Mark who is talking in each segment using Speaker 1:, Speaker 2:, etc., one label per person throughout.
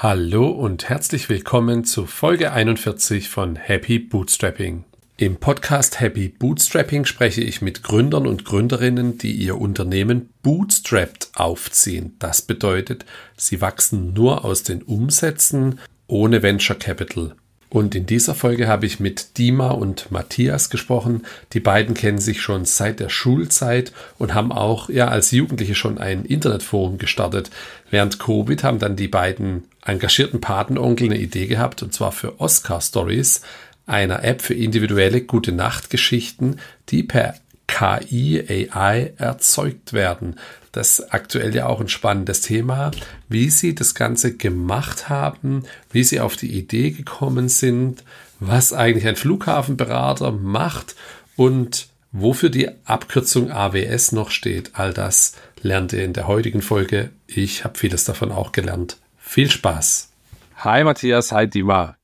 Speaker 1: Hallo und herzlich willkommen zu Folge 41 von Happy Bootstrapping. Im Podcast Happy Bootstrapping spreche ich mit Gründern und Gründerinnen, die ihr Unternehmen bootstrapped aufziehen. Das bedeutet, sie wachsen nur aus den Umsätzen ohne Venture Capital. Und in dieser Folge habe ich mit Dima und Matthias gesprochen. Die beiden kennen sich schon seit der Schulzeit und haben auch ja als Jugendliche schon ein Internetforum gestartet. Während Covid haben dann die beiden engagierten Patenonkel eine Idee gehabt und zwar für Oscar Stories, einer App für individuelle gute Nachtgeschichten, die per KI, AI erzeugt werden. Das ist aktuell ja auch ein spannendes Thema, wie Sie das Ganze gemacht haben, wie Sie auf die Idee gekommen sind, was eigentlich ein Flughafenberater macht und wofür die Abkürzung AWS noch steht. All das lernt ihr in der heutigen Folge. Ich habe vieles davon auch gelernt. Viel Spaß. Hi Matthias, hi Dima.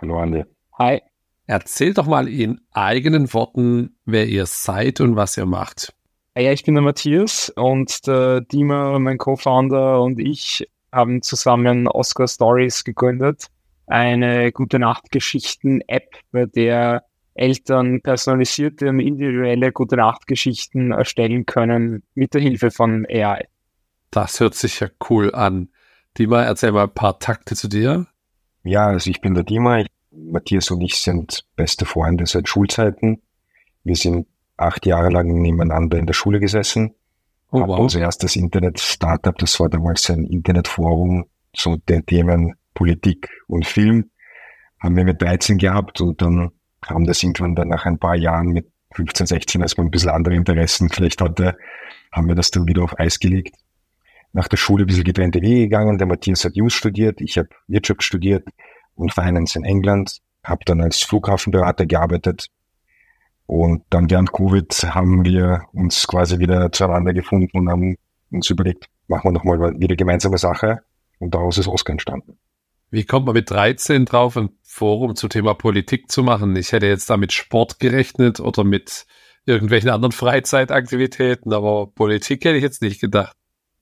Speaker 2: Hallo Andi.
Speaker 1: Hi. Erzählt doch mal in eigenen Worten, wer ihr seid und was ihr macht.
Speaker 2: Ja, ich bin der Matthias und der Dima, mein Co-Founder und ich haben zusammen Oscar Stories gegründet. Eine gute Nacht-Geschichten-App, bei der Eltern personalisierte und individuelle gute Nacht-Geschichten erstellen können mit der Hilfe von AI.
Speaker 1: Das hört sich ja cool an. Dima, erzähl mal ein paar Takte zu dir.
Speaker 3: Ja, also ich bin der Dima. Matthias und ich sind beste Freunde seit Schulzeiten. Wir sind acht Jahre lang nebeneinander in der Schule gesessen. Oh, wow. Unser erstes Internet-Startup, das war damals ein Internetforum zu den Themen Politik und Film, haben wir mit 13 gehabt und dann haben das irgendwann dann nach ein paar Jahren mit 15, 16, als man ein bisschen andere Interessen vielleicht hatte, haben wir das dann wieder auf Eis gelegt. Nach der Schule ein bisschen getrennte Wege gegangen. Der Matthias hat Jus studiert, ich habe Wirtschaft studiert und Finance in England, habe dann als Flughafenberater gearbeitet und dann während Covid haben wir uns quasi wieder zueinander gefunden und haben uns überlegt, machen wir nochmal wieder gemeinsame Sache. Und daraus ist Oscar entstanden.
Speaker 1: Wie kommt man mit 13 drauf, ein Forum zum Thema Politik zu machen? Ich hätte jetzt da mit Sport gerechnet oder mit irgendwelchen anderen Freizeitaktivitäten, aber Politik hätte ich jetzt nicht gedacht.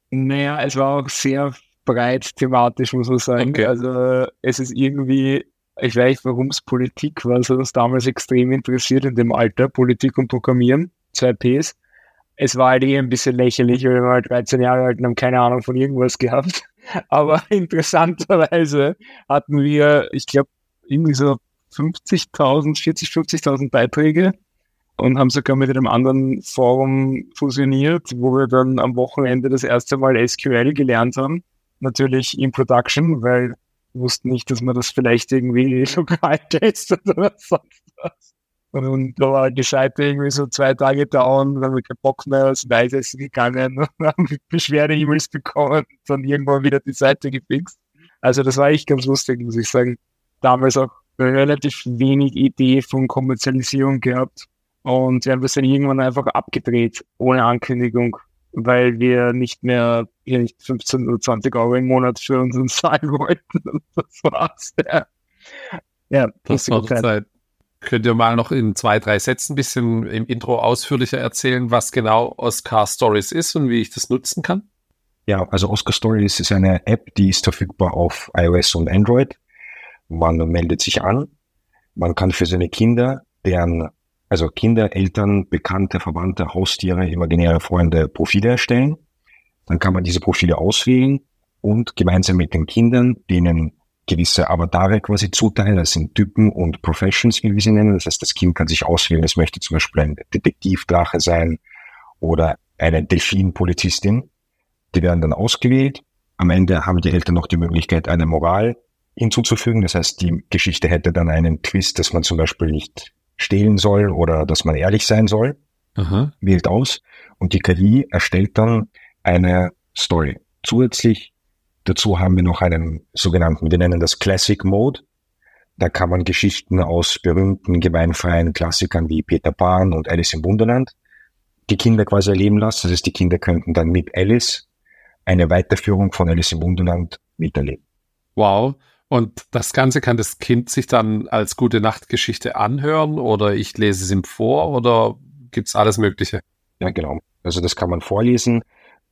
Speaker 2: Naja, es war auch sehr breit thematisch, muss man sagen. Okay. Also es ist irgendwie ich weiß nicht, warum es Politik war, es hat uns damals extrem interessiert in dem Alter, Politik und Programmieren, zwei Ps. Es war halt eh ein bisschen lächerlich, weil wir halt 13 Jahre alt und haben keine Ahnung von irgendwas gehabt. Aber interessanterweise hatten wir, ich glaube, irgendwie so 50.000, 40, 50.000 Beiträge und haben sogar mit einem anderen Forum fusioniert, wo wir dann am Wochenende das erste Mal SQL gelernt haben. Natürlich in Production, weil wussten nicht, dass man das vielleicht irgendwie lokal testet oder sonst was. Und da war die Seite irgendwie so zwei Tage down, dann haben wir keinen Bock mehr, sind Eisessen gegangen und haben Beschwerde-E-Mails bekommen und dann irgendwann wieder die Seite gefixt. Also das war echt ganz lustig, muss ich sagen. Damals auch relativ wenig Idee von Kommerzialisierung gehabt. Und wir haben das dann irgendwann einfach abgedreht, ohne Ankündigung weil wir nicht mehr hier nicht 15 oder 20 Euro im Monat für uns zahlen wollten. Und das war's. Ja,
Speaker 1: ja das war die Zeit. Könnt ihr mal noch in zwei, drei Sätzen ein bisschen im Intro ausführlicher erzählen, was genau Oscar Stories ist und wie ich das nutzen kann?
Speaker 3: Ja, also Oscar Stories ist eine App, die ist verfügbar auf iOS und Android. Man meldet sich an. Man kann für seine Kinder, deren also Kinder, Eltern, Bekannte, Verwandte, Haustiere, imaginäre Freunde Profile erstellen. Dann kann man diese Profile auswählen und gemeinsam mit den Kindern denen gewisse Avatare quasi zuteilen. Das sind Typen und Professions, wie wir sie nennen. Das heißt, das Kind kann sich auswählen. Es möchte zum Beispiel ein Detektivdrache sein oder eine Delfinpolizistin. Die werden dann ausgewählt. Am Ende haben die Eltern noch die Möglichkeit, eine Moral hinzuzufügen. Das heißt, die Geschichte hätte dann einen Twist, dass man zum Beispiel nicht stehlen soll oder dass man ehrlich sein soll, Aha. wählt aus und die KI erstellt dann eine Story. Zusätzlich dazu haben wir noch einen sogenannten, wir nennen das Classic Mode. Da kann man Geschichten aus berühmten, gemeinfreien Klassikern wie Peter Pan und Alice im Wunderland die Kinder quasi erleben lassen. Das heißt, die Kinder könnten dann mit Alice eine Weiterführung von Alice im Wunderland miterleben.
Speaker 1: Wow. Und das Ganze kann das Kind sich dann als gute Nachtgeschichte anhören oder ich lese es ihm vor oder gibt's alles Mögliche?
Speaker 3: Ja, genau. Also das kann man vorlesen.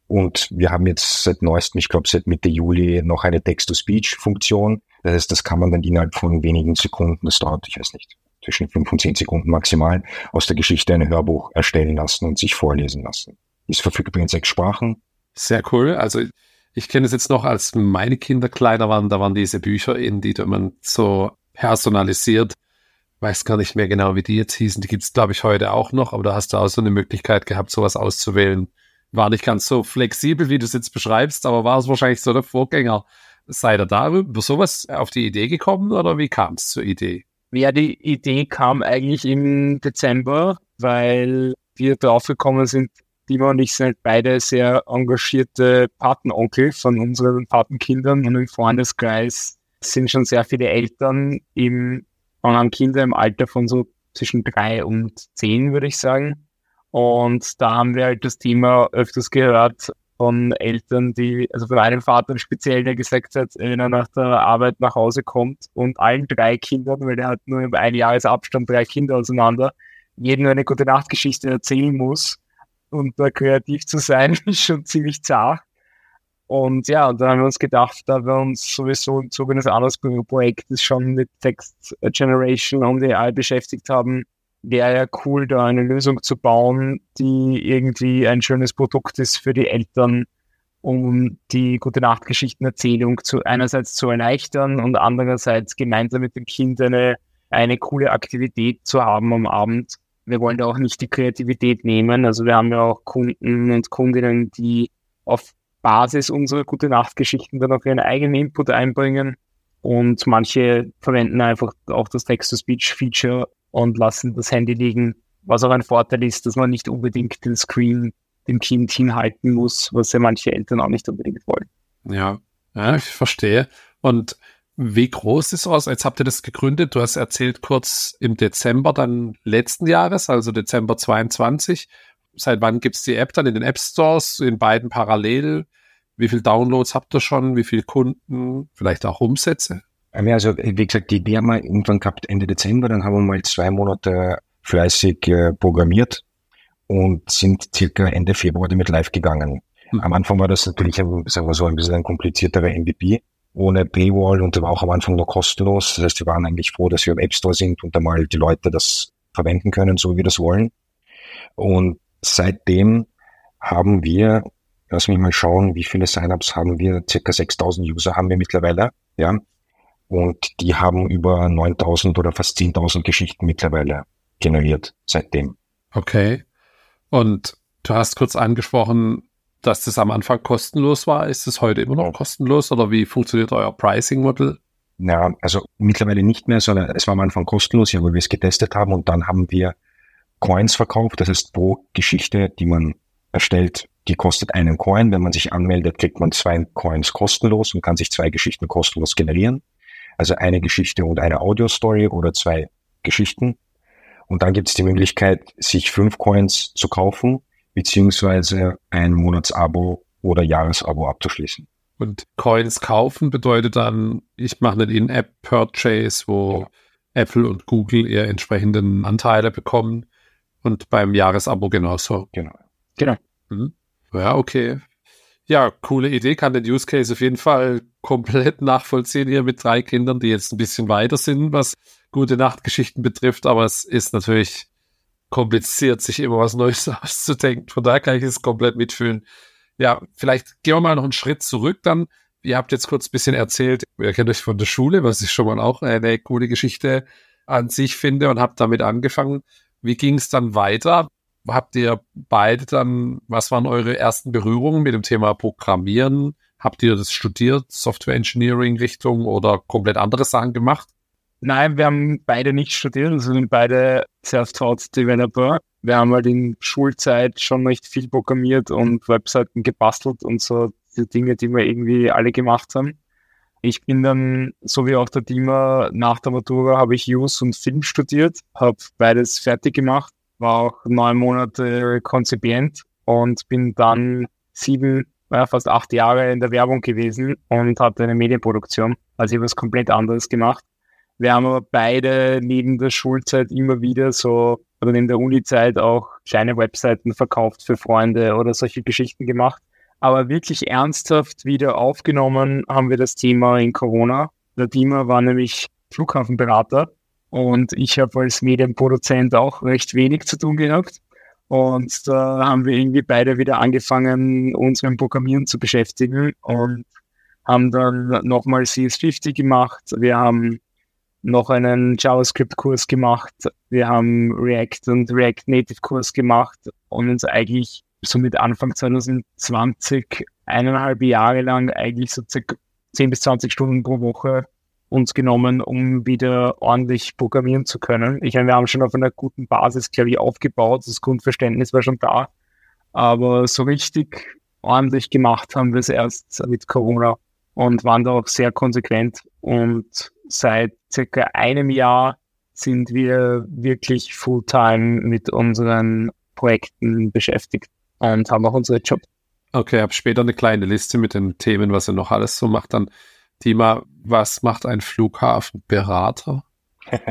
Speaker 3: Und wir haben jetzt seit neuestem, ich glaube seit Mitte Juli, noch eine Text-to-Speech-Funktion. Das heißt, das kann man dann innerhalb von wenigen Sekunden, das dauert, ich weiß nicht, zwischen fünf und zehn Sekunden maximal, aus der Geschichte ein Hörbuch erstellen lassen und sich vorlesen lassen. Ist verfügbar in sechs Sprachen.
Speaker 1: Sehr cool. Also ich kenne es jetzt noch, als meine Kinder kleiner waren, da waren diese Bücher in, die man so personalisiert, weiß gar nicht mehr genau, wie die jetzt hießen. Die gibt es, glaube ich, heute auch noch, aber da hast du auch so eine Möglichkeit gehabt, sowas auszuwählen. War nicht ganz so flexibel, wie du es jetzt beschreibst, aber war es wahrscheinlich so der Vorgänger. Seid ihr da über sowas auf die Idee gekommen oder wie kam es zur Idee?
Speaker 2: Ja, die Idee kam eigentlich im Dezember, weil wir draufgekommen sind, Dima und ich sind halt beide sehr engagierte Patenonkel von unseren Patenkindern und im Freundeskreis sind schon sehr viele Eltern im, haben Kinder im Alter von so zwischen drei und zehn, würde ich sagen. Und da haben wir halt das Thema öfters gehört von Eltern, die, also von einem Vater speziell, der gesagt hat, wenn er nach der Arbeit nach Hause kommt und allen drei Kindern, weil der hat nur über ein Jahresabstand drei Kinder auseinander, jedem eine gute Nachtgeschichte erzählen muss und da kreativ zu sein, ist schon ziemlich zart. Und ja, und dann haben wir uns gedacht, da wir uns sowieso im Zuge eines anderen Projektes schon mit Text Generation und AI beschäftigt haben, wäre ja cool, da eine Lösung zu bauen, die irgendwie ein schönes Produkt ist für die Eltern, um die gute Nachtgeschichtenerzählung zu einerseits zu erleichtern und andererseits gemeinsam mit dem Kind eine, eine coole Aktivität zu haben am Abend. Wir wollen da auch nicht die Kreativität nehmen. Also wir haben ja auch Kunden und Kundinnen, die auf Basis unserer gute Nachtgeschichten dann auch ihren eigenen Input einbringen. Und manche verwenden einfach auch das Text-to-Speech-Feature und lassen das Handy liegen, was auch ein Vorteil ist, dass man nicht unbedingt den Screen dem Kind hinhalten muss, was ja manche Eltern auch nicht unbedingt wollen.
Speaker 1: Ja, ja ich verstehe. Und wie groß ist sowas? Jetzt habt ihr das gegründet. Du hast erzählt kurz im Dezember dann letzten Jahres, also Dezember 22. Seit wann gibt's die App dann in den App Stores, in beiden parallel? Wie viele Downloads habt ihr schon? Wie viele Kunden? Vielleicht auch Umsätze?
Speaker 3: Also, wie gesagt, die Idee haben wir irgendwann gehabt Ende Dezember, dann haben wir mal zwei Monate fleißig äh, programmiert und sind circa Ende Februar damit live gegangen. Mhm. Am Anfang war das natürlich, sagen wir so, ein bisschen ein komplizierterer MVP ohne Paywall und war auch am Anfang noch kostenlos. Das heißt, wir waren eigentlich froh, dass wir im App Store sind und einmal die Leute das verwenden können, so wie wir das wollen. Und seitdem haben wir, lass mich mal schauen, wie viele Signups haben wir, circa 6000 User haben wir mittlerweile, ja. Und die haben über 9000 oder fast 10.000 Geschichten mittlerweile generiert seitdem.
Speaker 1: Okay. Und du hast kurz angesprochen, dass das am Anfang kostenlos war. Ist es heute immer noch kostenlos oder wie funktioniert euer Pricing-Modell?
Speaker 3: Ja, also mittlerweile nicht mehr, sondern es war am Anfang kostenlos, ja, weil wir es getestet haben und dann haben wir Coins verkauft. Das heißt, pro Geschichte, die man erstellt, die kostet einen Coin. Wenn man sich anmeldet, kriegt man zwei Coins kostenlos und kann sich zwei Geschichten kostenlos generieren. Also eine Geschichte und eine Audio-Story oder zwei Geschichten. Und dann gibt es die Möglichkeit, sich fünf Coins zu kaufen, beziehungsweise ein Monatsabo oder Jahresabo abzuschließen.
Speaker 1: Und Coins kaufen bedeutet dann, ich mache einen In-App-Purchase, wo ja. Apple und Google ihre entsprechenden Anteile bekommen und beim Jahresabo genauso.
Speaker 3: Genau.
Speaker 2: Genau.
Speaker 1: Mhm. Ja, okay. Ja, coole Idee, kann den Use Case auf jeden Fall komplett nachvollziehen hier mit drei Kindern, die jetzt ein bisschen weiter sind, was gute Nachtgeschichten betrifft, aber es ist natürlich kompliziert, sich immer was Neues auszudenken. Von daher kann ich es komplett mitfühlen. Ja, vielleicht gehen wir mal noch einen Schritt zurück dann. Ihr habt jetzt kurz ein bisschen erzählt, ihr kennt euch von der Schule, was ich schon mal auch eine coole Geschichte an sich finde und habt damit angefangen. Wie ging es dann weiter? habt ihr beide dann, was waren eure ersten Berührungen mit dem Thema Programmieren? Habt ihr das studiert, Software Engineering Richtung oder komplett andere Sachen gemacht?
Speaker 2: Nein, wir haben beide nicht studiert, also sind beide Self-Taught Developer. Wir haben halt in Schulzeit schon recht viel programmiert und Webseiten gebastelt und so die Dinge, die wir irgendwie alle gemacht haben. Ich bin dann, so wie auch der Dima, nach der Matura habe ich Use und Film studiert, habe beides fertig gemacht war auch neun Monate Konzipient und bin dann sieben, ja, fast acht Jahre in der Werbung gewesen und hatte eine Medienproduktion. Also ich habe was komplett anderes gemacht. Wir haben aber beide neben der Schulzeit immer wieder so, oder neben der Uni-Zeit auch kleine Webseiten verkauft für Freunde oder solche Geschichten gemacht. Aber wirklich ernsthaft wieder aufgenommen haben wir das Thema in Corona. Der Thema war nämlich Flughafenberater und ich habe als Medienproduzent auch recht wenig zu tun gehabt. Und da haben wir irgendwie beide wieder angefangen, uns mit Programmieren zu beschäftigen und haben dann nochmal CS50 gemacht. Wir haben noch einen JavaScript-Kurs gemacht. Wir haben React und React Native-Kurs gemacht und uns eigentlich somit Anfang 2020 eineinhalb Jahre lang eigentlich so circa 10 bis 20 Stunden pro Woche uns genommen, um wieder ordentlich programmieren zu können. Ich meine, wir haben schon auf einer guten Basis, glaube ich, aufgebaut. Das Grundverständnis war schon da. Aber so richtig ordentlich gemacht haben wir es erst mit Corona und waren da auch sehr konsequent. Und seit circa einem Jahr sind wir wirklich fulltime mit unseren Projekten beschäftigt und haben auch unsere Job.
Speaker 1: Okay, habe später eine kleine Liste mit den Themen, was er noch alles so macht. Dann Thema, was macht ein Flughafenberater?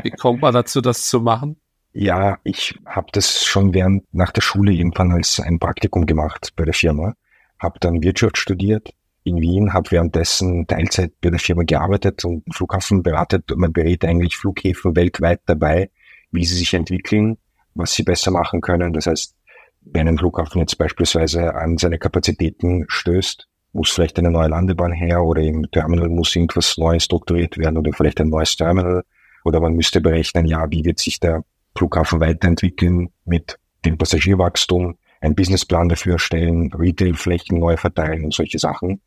Speaker 1: Wie kommt man dazu, das zu machen?
Speaker 3: Ja, ich habe das schon während nach der Schule irgendwann als ein Praktikum gemacht bei der Firma. Habe dann Wirtschaft studiert in Wien, habe währenddessen Teilzeit bei der Firma gearbeitet und Flughafen beratet. Man berät eigentlich Flughäfen weltweit dabei, wie sie sich entwickeln, was sie besser machen können. Das heißt, wenn ein Flughafen jetzt beispielsweise an seine Kapazitäten stößt, muss vielleicht eine neue Landebahn her oder im Terminal muss irgendwas Neues strukturiert werden oder vielleicht ein neues Terminal oder man müsste berechnen, ja, wie wird sich der Flughafen weiterentwickeln mit dem Passagierwachstum, einen Businessplan dafür erstellen, Retailflächen neu verteilen und solche Sachen.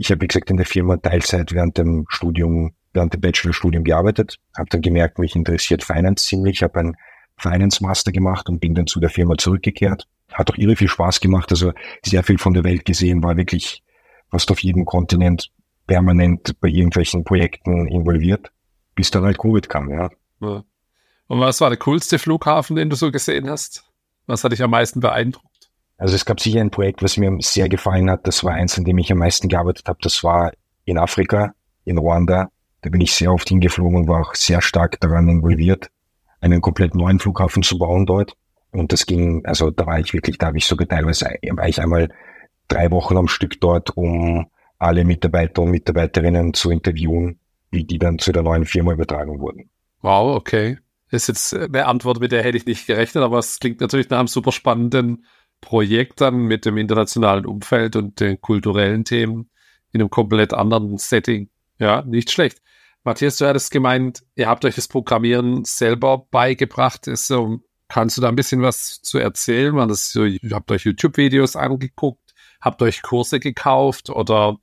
Speaker 3: Ich habe, wie gesagt, in der Firma Teilzeit während dem Studium, während dem Bachelorstudium gearbeitet, habe dann gemerkt, mich interessiert Finance ziemlich, habe ein Finance Master gemacht und bin dann zu der Firma zurückgekehrt hat auch irre viel Spaß gemacht. Also sehr viel von der Welt gesehen, war wirklich fast auf jedem Kontinent permanent bei irgendwelchen Projekten involviert, bis dann halt Covid kam, ja. ja.
Speaker 1: Und was war der coolste Flughafen, den du so gesehen hast? Was hat dich am meisten beeindruckt?
Speaker 3: Also es gab sicher ein Projekt, was mir sehr gefallen hat. Das war eins, an dem ich am meisten gearbeitet habe. Das war in Afrika, in Ruanda. Da bin ich sehr oft hingeflogen und war auch sehr stark daran involviert, einen komplett neuen Flughafen zu bauen dort. Und das ging, also da war ich wirklich, da habe ich sogar teilweise, war ich einmal drei Wochen am Stück dort, um alle Mitarbeiter und Mitarbeiterinnen zu interviewen, wie die dann zu der neuen Firma übertragen wurden.
Speaker 1: Wow, okay. Das ist jetzt eine Antwort, mit der hätte ich nicht gerechnet, aber es klingt natürlich nach einem super spannenden Projekt dann mit dem internationalen Umfeld und den kulturellen Themen in einem komplett anderen Setting. Ja, nicht schlecht. Matthias, du hattest gemeint, ihr habt euch das Programmieren selber beigebracht. Ist so Kannst du da ein bisschen was zu erzählen? Man das so, ihr habt euch YouTube-Videos angeguckt, habt euch Kurse gekauft oder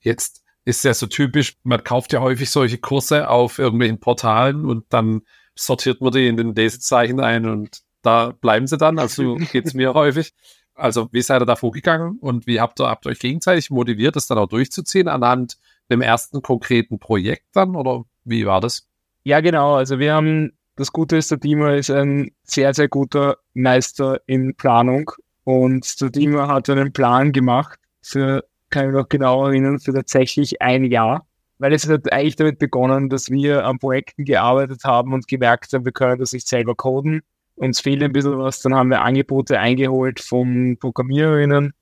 Speaker 1: jetzt ist ja so typisch, man kauft ja häufig solche Kurse auf irgendwelchen Portalen und dann sortiert man die in den Lesezeichen ein und da bleiben sie dann. Also geht's mir häufig. Also wie seid ihr da vorgegangen und wie habt ihr, habt ihr euch gegenseitig motiviert, das dann auch durchzuziehen anhand dem ersten konkreten Projekt dann oder wie war das?
Speaker 2: Ja, genau. Also wir haben das Gute ist, der Dima ist ein sehr, sehr guter Meister in Planung und der Dima hat einen Plan gemacht für, kann ich noch genau erinnern, für tatsächlich ein Jahr. Weil es hat eigentlich damit begonnen, dass wir an Projekten gearbeitet haben und gemerkt haben, wir können das nicht selber coden. Uns fehlt ein bisschen was. Dann haben wir Angebote eingeholt von Programmiererinnen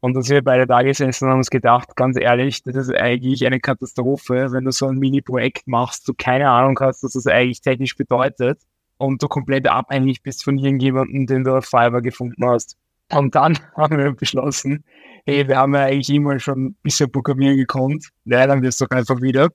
Speaker 2: und dann sind wir beide da gesessen und haben uns gedacht, ganz ehrlich, das ist eigentlich eine Katastrophe, wenn du so ein Mini-Projekt machst, du keine Ahnung hast, was das eigentlich technisch bedeutet und du komplett abhängig bist von irgendjemandem, den du auf Fiverr gefunden hast. Und dann haben wir beschlossen, hey, wir haben ja eigentlich immer schon ein bisschen programmieren gekonnt, lernen wir es doch einfach wieder.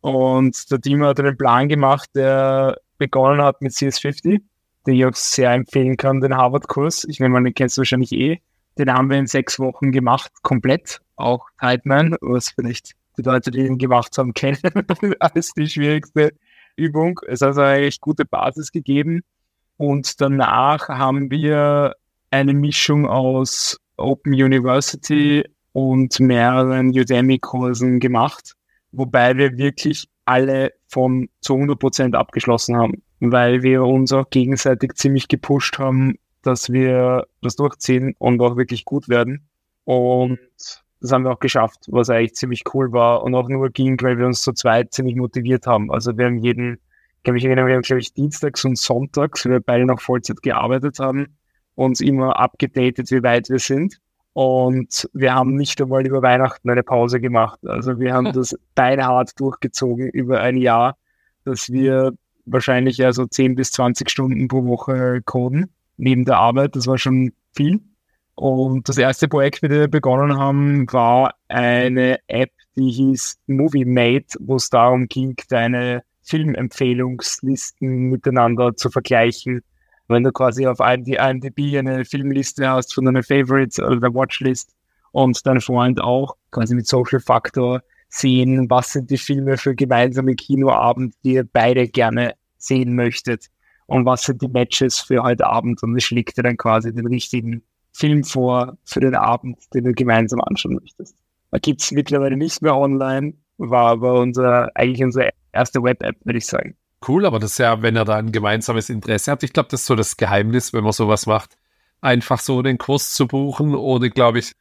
Speaker 2: Und der Team hat einen Plan gemacht, der begonnen hat mit CS50, den ich auch sehr empfehlen kann, den Harvard-Kurs. Ich an, den kennst du wahrscheinlich eh. Den haben wir in sechs Wochen gemacht, komplett. Auch Tightman, was vielleicht die Leute, die ihn gemacht haben, kennen, als die schwierigste Übung. Es hat also eine echt gute Basis gegeben. Und danach haben wir eine Mischung aus Open University und mehreren Udemy-Kursen gemacht, wobei wir wirklich alle von zu 100 Prozent abgeschlossen haben, weil wir uns auch gegenseitig ziemlich gepusht haben, dass wir das durchziehen und auch wirklich gut werden. Und das haben wir auch geschafft, was eigentlich ziemlich cool war und auch nur ging, weil wir uns zu zweit ziemlich motiviert haben. Also wir haben jeden, kann mich erinnern, wir haben glaube ich dienstags und sonntags, weil wir beide noch Vollzeit gearbeitet haben, uns immer abgedatet, wie weit wir sind. Und wir haben nicht einmal über Weihnachten eine Pause gemacht. Also wir haben das beinhart durchgezogen über ein Jahr, dass wir wahrscheinlich ja so 10 bis 20 Stunden pro Woche coden neben der Arbeit. Das war schon viel. Und das erste Projekt, dem wir begonnen haben, war eine App, die hieß Movie Mate, wo es darum ging, deine Filmempfehlungslisten miteinander zu vergleichen wenn du quasi auf IMDb eine Filmliste hast von deinen Favorites oder der Watchlist und dein Freund auch, quasi mit Social Factor sehen, was sind die Filme für gemeinsame Kinoabend, die ihr beide gerne sehen möchtet und was sind die Matches für heute Abend und es schlägt dir dann quasi den richtigen Film vor für den Abend, den du gemeinsam anschauen möchtest. Da gibt's mittlerweile nicht mehr online, war aber unser, eigentlich unsere erste Web-App, würde ich sagen.
Speaker 1: Cool, aber das ist ja, wenn er da ein gemeinsames Interesse hat, ich glaube, das ist so das Geheimnis, wenn man sowas macht, einfach so den Kurs zu buchen, ohne, glaube ich,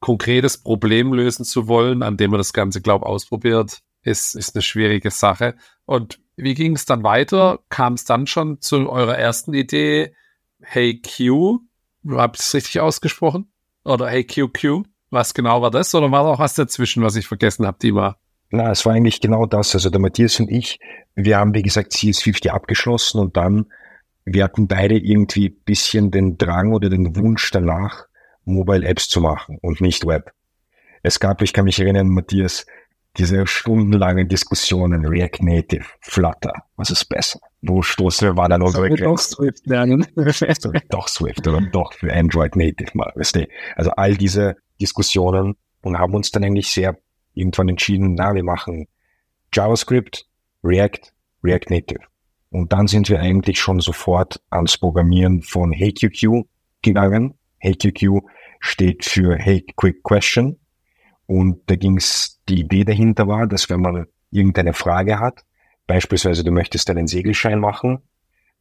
Speaker 1: konkretes Problem lösen zu wollen, an dem man das Ganze, glaube ich, ausprobiert, ist, ist eine schwierige Sache. Und wie ging es dann weiter? Kam es dann schon zu eurer ersten Idee, Hey Q? Habt ihr es richtig ausgesprochen? Oder Hey QQ? Was genau war das? Oder war da auch was dazwischen, was ich vergessen habe, Dima?
Speaker 3: Na, es war eigentlich genau das. Also der Matthias und ich, wir haben, wie gesagt, CS50 abgeschlossen und dann, wir hatten beide irgendwie bisschen den Drang oder den Wunsch danach, Mobile Apps zu machen und nicht Web. Es gab, ich kann mich erinnern, Matthias, diese stundenlangen Diskussionen, React Native, Flutter, was ist besser? Wo stoßen wir, war dann unsere
Speaker 2: Grenzen? Doch Swift lernen.
Speaker 3: doch Swift oder doch für Android Native mal, weißt du? Also all diese Diskussionen und haben uns dann eigentlich sehr irgendwann entschieden, na, wir machen JavaScript, React, React Native. Und dann sind wir eigentlich schon sofort ans Programmieren von HeyQQ gegangen. HeyQQ steht für Hey Quick Question. Und da ging's, die Idee dahinter war, dass wenn man irgendeine Frage hat, beispielsweise du möchtest einen Segelschein machen,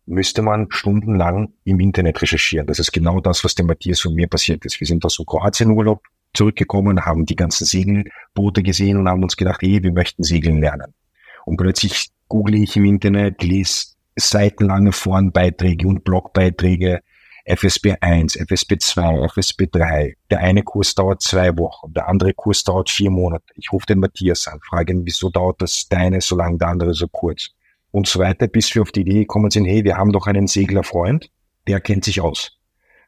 Speaker 3: müsste man stundenlang im Internet recherchieren. Das ist genau das, was dem Matthias und mir passiert ist. Wir sind aus dem Kroatien-Urlaub zurückgekommen, haben die ganzen Segelboote gesehen und haben uns gedacht, hey, wir möchten segeln lernen. Und plötzlich google ich im Internet, lese seitenlange Forenbeiträge und Blogbeiträge, FSB 1, FSB 2, FSB 3. Der eine Kurs dauert zwei Wochen, der andere Kurs dauert vier Monate. Ich rufe den Matthias an, frage ihn, wieso dauert das deine so lang, der andere so kurz? Und so weiter, bis wir auf die Idee gekommen sind, hey, wir haben doch einen Seglerfreund, der kennt sich aus.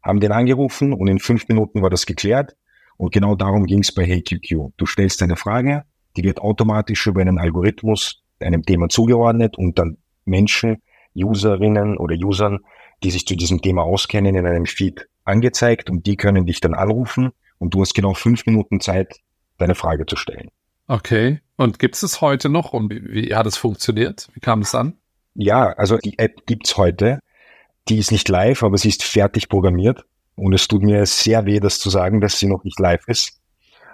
Speaker 3: Haben den angerufen und in fünf Minuten war das geklärt. Und genau darum ging es bei HeyQQ. Du stellst eine Frage, die wird automatisch über einen Algorithmus einem Thema zugeordnet und dann Menschen, Userinnen oder Usern, die sich zu diesem Thema auskennen, in einem Feed angezeigt und die können dich dann anrufen und du hast genau fünf Minuten Zeit, deine Frage zu stellen.
Speaker 1: Okay. Und gibt es es heute noch und wie, wie hat es funktioniert? Wie kam es an?
Speaker 3: Ja, also die App gibt's heute. Die ist nicht live, aber sie ist fertig programmiert. Und es tut mir sehr weh, das zu sagen, dass sie noch nicht live ist.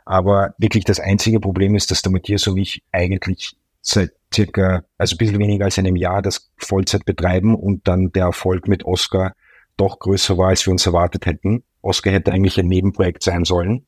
Speaker 3: Aber wirklich das einzige Problem ist, dass der Matthias und ich eigentlich seit circa, also ein bisschen weniger als einem Jahr das Vollzeit betreiben und dann der Erfolg mit Oscar doch größer war, als wir uns erwartet hätten. Oscar hätte eigentlich ein Nebenprojekt sein sollen.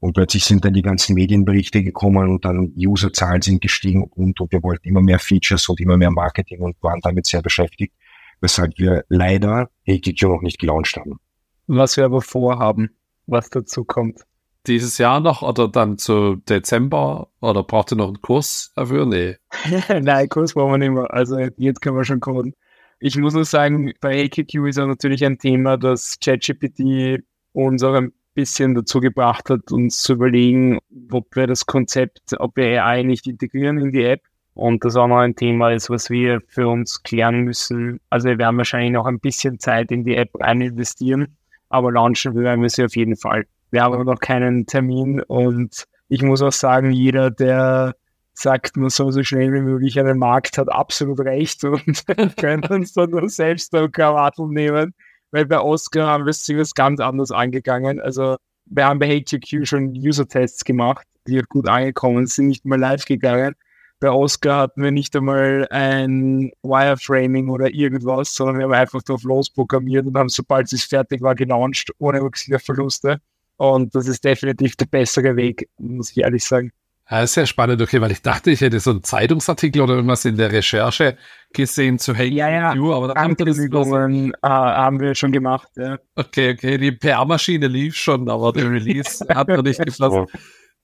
Speaker 3: Und plötzlich sind dann die ganzen Medienberichte gekommen und dann Userzahlen sind gestiegen und, und wir wollten immer mehr Features und immer mehr Marketing und waren damit sehr beschäftigt, weshalb wir leider HTQ noch nicht gelauncht haben.
Speaker 2: Was wir aber vorhaben, was dazu kommt.
Speaker 1: Dieses Jahr noch oder dann zu Dezember oder braucht ihr noch einen Kurs dafür? Nee.
Speaker 2: Nein, Kurs brauchen wir nicht mehr. Also jetzt können wir schon coden. Ich muss nur sagen, bei AQQ ist ja natürlich ein Thema, das ChatGPT uns auch ein bisschen dazu gebracht hat, uns zu überlegen, ob wir das Konzept, ob wir AI nicht integrieren in die App. Und das auch noch ein Thema ist, was wir für uns klären müssen. Also wir werden wahrscheinlich noch ein bisschen Zeit in die App rein investieren aber launchen werden wir sie auf jeden Fall. Wir haben aber noch keinen Termin und ich muss auch sagen, jeder, der sagt, man soll so schnell wie möglich einen Markt, hat absolut recht und können uns dann nur selbst noch Krawattel nehmen, weil bei Oscar haben wir es ganz anders angegangen. Also wir haben bei HTQ schon User-Tests gemacht, die gut angekommen sind, nicht mal live gegangen bei Oscar hatten wir nicht einmal ein Wireframing oder irgendwas, sondern wir haben einfach drauf losprogrammiert und haben, sobald es fertig war, gelauncht, ohne Verluste. Und das ist definitiv der bessere Weg, muss ich ehrlich sagen.
Speaker 1: Ja, sehr spannend, okay, weil ich dachte, ich hätte so einen Zeitungsartikel oder irgendwas in der Recherche gesehen zu Hey
Speaker 2: ja, ja.
Speaker 1: You, aber
Speaker 2: Ankündigungen äh, haben wir schon gemacht. Ja.
Speaker 1: Okay, okay, die PR-Maschine lief schon, aber der Release hat noch nicht geflossen.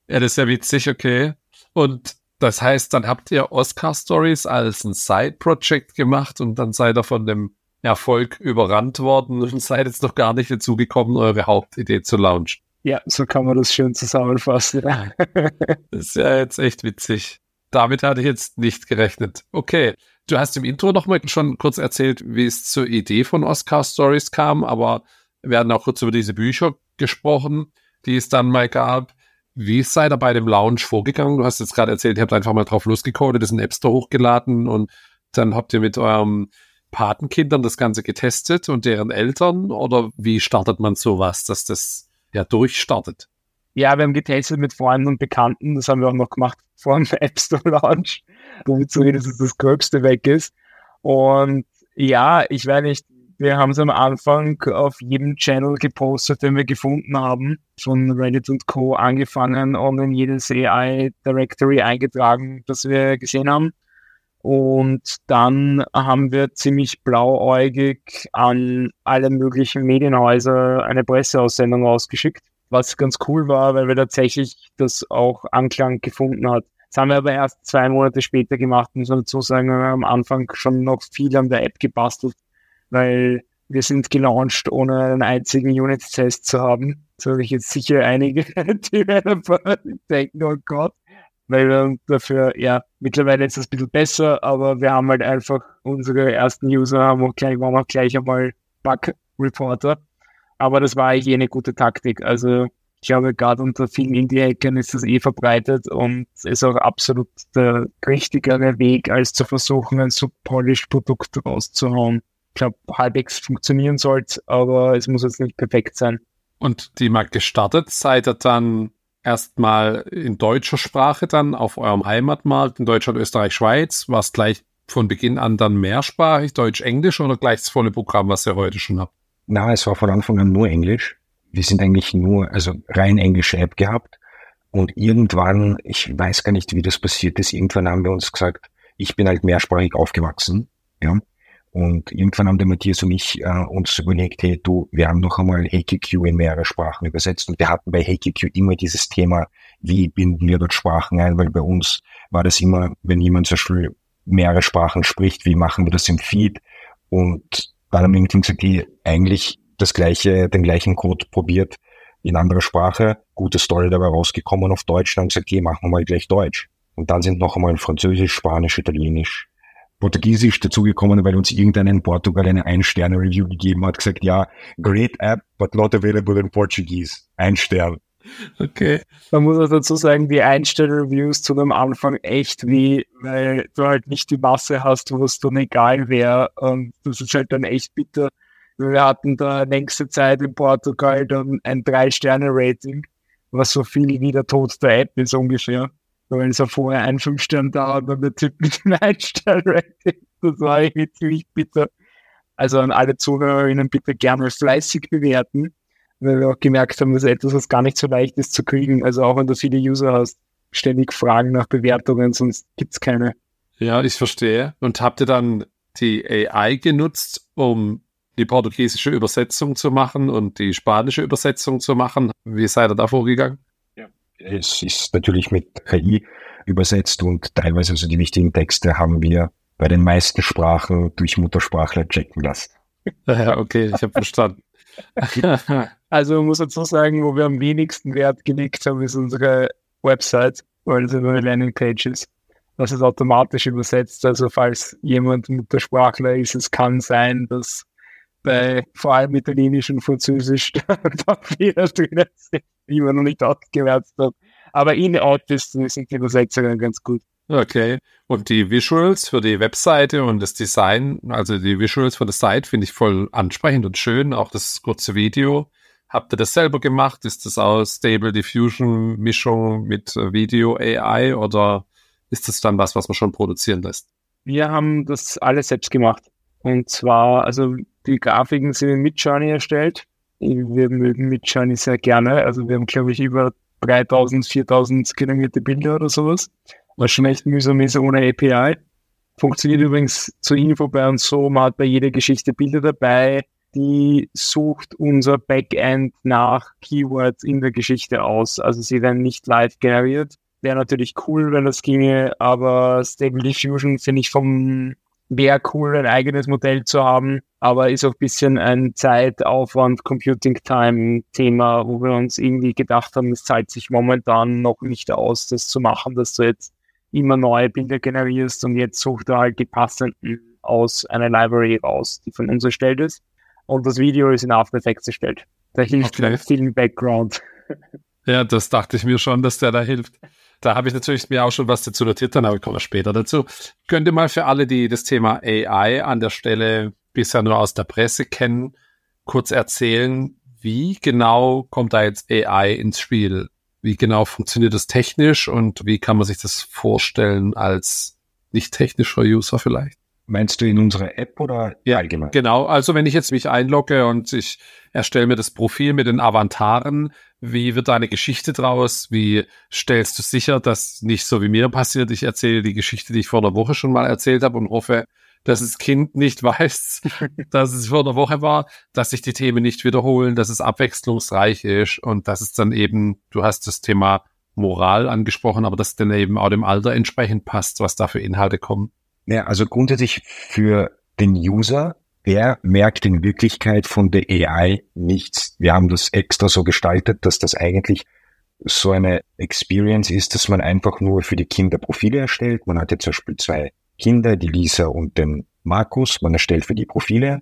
Speaker 1: Ja, das ist ja witzig, okay. Und das heißt, dann habt ihr Oscar Stories als ein Side-Project gemacht und dann seid ihr von dem Erfolg überrannt worden und seid jetzt noch gar nicht dazu gekommen, eure Hauptidee zu launchen.
Speaker 2: Ja, so kann man das schön zusammenfassen.
Speaker 1: das ist ja jetzt echt witzig. Damit hatte ich jetzt nicht gerechnet. Okay, du hast im Intro noch mal schon kurz erzählt, wie es zur Idee von Oscar Stories kam, aber wir hatten auch kurz über diese Bücher gesprochen, die es dann mal gab. Wie seid ihr bei dem Launch vorgegangen? Du hast jetzt gerade erzählt, ihr habt einfach mal drauf losgecodet, das in App Store hochgeladen und dann habt ihr mit eurem Patenkindern das Ganze getestet und deren Eltern? Oder wie startet man sowas, dass das ja durchstartet?
Speaker 2: Ja, wir haben getestet mit Freunden und Bekannten. Das haben wir auch noch gemacht vor dem App Store Launch, damit zumindest das Gröbste weg ist. Und ja, ich weiß nicht, wir haben es am Anfang auf jedem Channel gepostet, den wir gefunden haben, von Reddit und Co. angefangen und in jedes AI Directory eingetragen, das wir gesehen haben. Und dann haben wir ziemlich blauäugig an alle möglichen Medienhäuser eine Presseaussendung ausgeschickt, was ganz cool war, weil wir tatsächlich das auch Anklang gefunden hat. Das haben wir aber erst zwei Monate später gemacht, muss man dazu sagen, wir haben am Anfang schon noch viel an der App gebastelt, weil wir sind gelauncht, ohne einen einzigen Unit-Test zu haben. So habe ich jetzt sicher einige Developer denken, oh Gott, weil wir dafür, ja, mittlerweile ist es ein bisschen besser, aber wir haben halt einfach unsere ersten User, haben auch gleich, waren auch gleich einmal Bug-Reporter. Aber das war eigentlich eh eine gute Taktik. Also ich glaube, gerade unter vielen Indie-Hackern ist das eh verbreitet und ist auch absolut der richtigere Weg, als zu versuchen, ein so polished Produkt rauszuhauen. Ich glaube, halbwegs funktionieren sollte, aber es muss jetzt nicht perfekt sein.
Speaker 1: Und die mal gestartet, seid ihr dann erstmal in deutscher Sprache dann auf eurem Heimatmarkt in Deutschland, Österreich, Schweiz? War es gleich von Beginn an dann mehrsprachig, Deutsch, Englisch oder gleich das volle Programm, was ihr heute schon habt?
Speaker 3: Na, es war von Anfang an nur Englisch. Wir sind eigentlich nur, also rein englische App gehabt. Und irgendwann, ich weiß gar nicht, wie das passiert ist, irgendwann haben wir uns gesagt, ich bin halt mehrsprachig aufgewachsen, ja. Und irgendwann haben der Matthias und ich äh, uns überlegt, hey du, wir haben noch einmal HQQ in mehrere Sprachen übersetzt und wir hatten bei HQQ immer dieses Thema, wie binden wir dort Sprachen ein, weil bei uns war das immer, wenn jemand zum Beispiel mehrere Sprachen spricht, wie machen wir das im Feed? Und dann haben wir irgendwie gesagt, hey, eigentlich das gleiche, den gleichen Code probiert in anderer Sprache, gute Story dabei rausgekommen auf Deutsch, dann gesagt, hey, machen wir mal gleich Deutsch. Und dann sind noch einmal Französisch, Spanisch, Italienisch, Portugiesisch dazugekommen, weil uns irgendein in Portugal eine Ein-Sterne-Review gegeben hat, gesagt, ja, great app, but not available in Portuguese. Ein Stern.
Speaker 2: Okay. Man muss auch dazu sagen, die Ein-Sterne-Reviews tun am Anfang echt weh, weil du halt nicht die Masse hast, wo es dann egal wäre. Und das ist halt dann echt bitter. Wir hatten da längste Zeit in Portugal dann ein Drei-Sterne-Rating, was so viel wie der Tod der App ist ungefähr weil es ja vorher ein Fünf-Stern da und dann der Typ mit dem Ein-Stern-Rating. Das war irgendwie ziemlich bitter. Also an alle Zuhörerinnen bitte gerne fleißig bewerten, weil wir auch gemerkt haben, dass etwas, was gar nicht so leicht ist zu kriegen. Also auch wenn du viele User hast, ständig Fragen nach Bewertungen, sonst gibt's keine.
Speaker 1: Ja, ich verstehe. Und habt ihr dann die AI genutzt, um die portugiesische Übersetzung zu machen und die spanische Übersetzung zu machen? Wie seid ihr da vorgegangen?
Speaker 3: Es ist natürlich mit KI übersetzt und teilweise also die wichtigen Texte haben wir bei den meisten Sprachen durch Muttersprachler checken lassen.
Speaker 1: Ja, okay, ich habe verstanden.
Speaker 2: also man muss dazu sagen, wo wir am wenigsten Wert gelegt haben, ist unsere Website, weil es eine Landingpage ist. Das ist automatisch übersetzt. Also falls jemand Muttersprachler ist, es kann sein, dass bei vor allem Italienisch und Französisch da Fehler drin die man noch nicht ausgewertet hat. Aber in-out ist, sind die Übersetzer ganz gut.
Speaker 1: Okay. Und die Visuals für die Webseite und das Design, also die Visuals für das Site finde ich voll ansprechend und schön. Auch das kurze Video. Habt ihr das selber gemacht? Ist das aus Stable Diffusion Mischung mit Video AI oder ist das dann was, was man schon produzieren lässt?
Speaker 2: Wir haben das alles selbst gemacht. Und zwar, also die Grafiken sind in Midjourney erstellt wir mögen Midjourney sehr gerne. Also wir haben, glaube ich, über 3000, 4000 generierte Bilder oder sowas. Was schon echt mühsam ist ohne API. Funktioniert übrigens zur Info bei uns so, man hat bei jeder Geschichte Bilder dabei, die sucht unser Backend nach Keywords in der Geschichte aus. Also sie werden nicht live generiert. Wäre natürlich cool, wenn das ginge, aber Stable Diffusion finde ich vom wäre cool, ein eigenes Modell zu haben, aber ist auch ein bisschen ein Zeitaufwand, Computing Time Thema, wo wir uns irgendwie gedacht haben, es zahlt sich momentan noch nicht aus, das zu machen, dass du jetzt immer neue Bilder generierst und jetzt sucht er halt die passenden aus einer Library raus, die von uns erstellt ist. Und das Video ist in After Effects erstellt. Da hilft okay. viel Background.
Speaker 1: Ja, das dachte ich mir schon, dass der da hilft. Da habe ich natürlich mir auch schon was dazu notiert, dann aber ich komme später dazu. Könnt ihr mal für alle, die das Thema AI an der Stelle bisher nur aus der Presse kennen, kurz erzählen, wie genau kommt da jetzt AI ins Spiel? Wie genau funktioniert das technisch und wie kann man sich das vorstellen als nicht technischer User vielleicht?
Speaker 3: Meinst du in unserer App oder
Speaker 1: ja, allgemein? Genau, also wenn ich jetzt mich einlogge und ich erstelle mir das Profil mit den Avataren, wie wird deine Geschichte draus? Wie stellst du sicher, dass nicht so wie mir passiert, ich erzähle die Geschichte, die ich vor einer Woche schon mal erzählt habe und hoffe, dass das Kind nicht weiß, dass es vor einer Woche war, dass sich die Themen nicht wiederholen, dass es abwechslungsreich ist und dass es dann eben, du hast das Thema Moral angesprochen, aber dass dann eben auch dem Alter entsprechend passt, was da für Inhalte kommen.
Speaker 3: Ja, also grundsätzlich für den User, der merkt in Wirklichkeit von der AI nichts. Wir haben das extra so gestaltet, dass das eigentlich so eine Experience ist, dass man einfach nur für die Kinder Profile erstellt. Man hat jetzt zum Beispiel zwei Kinder, die Lisa und den Markus. Man erstellt für die Profile.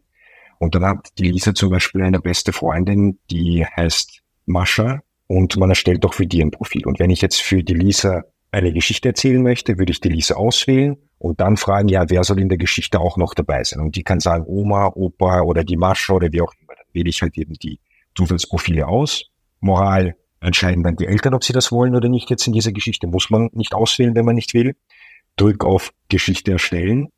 Speaker 3: Und dann hat die Lisa zum Beispiel eine beste Freundin, die heißt Mascha. Und man erstellt auch für die ein Profil. Und wenn ich jetzt für die Lisa eine Geschichte erzählen möchte, würde ich die Lisa auswählen und dann fragen, ja, wer soll in der Geschichte auch noch dabei sein? Und die kann sagen, Oma, Opa oder die Mascha oder wie auch immer. Dann wähle ich halt eben die Zufallsprofile aus. Moral entscheiden dann die Eltern, ob sie das wollen oder nicht jetzt in dieser Geschichte. Muss man nicht auswählen, wenn man nicht will. Drück auf Geschichte erstellen.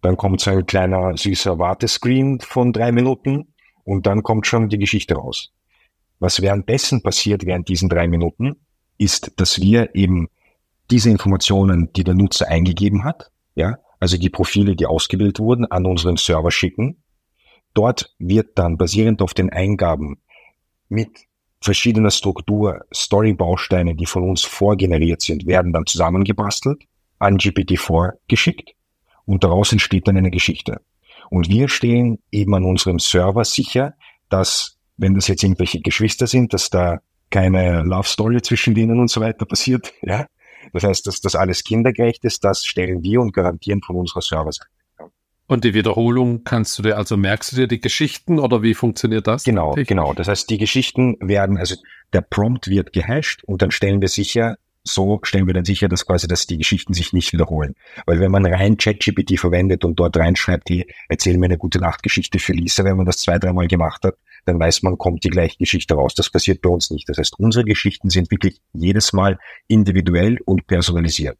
Speaker 3: Dann kommt so ein kleiner süßer Wartescreen von drei Minuten und dann kommt schon die Geschichte raus. Was währenddessen passiert, während diesen drei Minuten, ist, dass wir eben diese Informationen, die der Nutzer eingegeben hat, ja, also die Profile, die ausgewählt wurden, an unseren Server schicken. Dort wird dann basierend auf den Eingaben mit verschiedener Struktur Story-Bausteine, die von uns vorgeneriert sind, werden dann zusammengebastelt, an GPT-4 geschickt und daraus entsteht dann eine Geschichte. Und wir stehen eben an unserem Server sicher, dass, wenn das jetzt irgendwelche Geschwister sind, dass da keine Love Story zwischen denen und so weiter passiert, ja, das heißt, dass das alles kindergerecht ist, das stellen wir und garantieren von unserer Serverseite.
Speaker 1: Und die Wiederholung kannst du dir, also merkst du dir die Geschichten oder wie funktioniert das?
Speaker 3: Genau, genau. Das heißt, die Geschichten werden, also der Prompt wird gehasht und dann stellen wir sicher, so stellen wir dann sicher, dass quasi, dass die Geschichten sich nicht wiederholen. Weil wenn man rein ChatGPT verwendet und dort reinschreibt, die erzähl mir eine gute Nachtgeschichte für Lisa, wenn man das zwei, dreimal gemacht hat, dann weiß man, kommt die gleiche Geschichte raus. Das passiert bei uns nicht. Das heißt, unsere Geschichten sind wirklich jedes Mal individuell und personalisiert.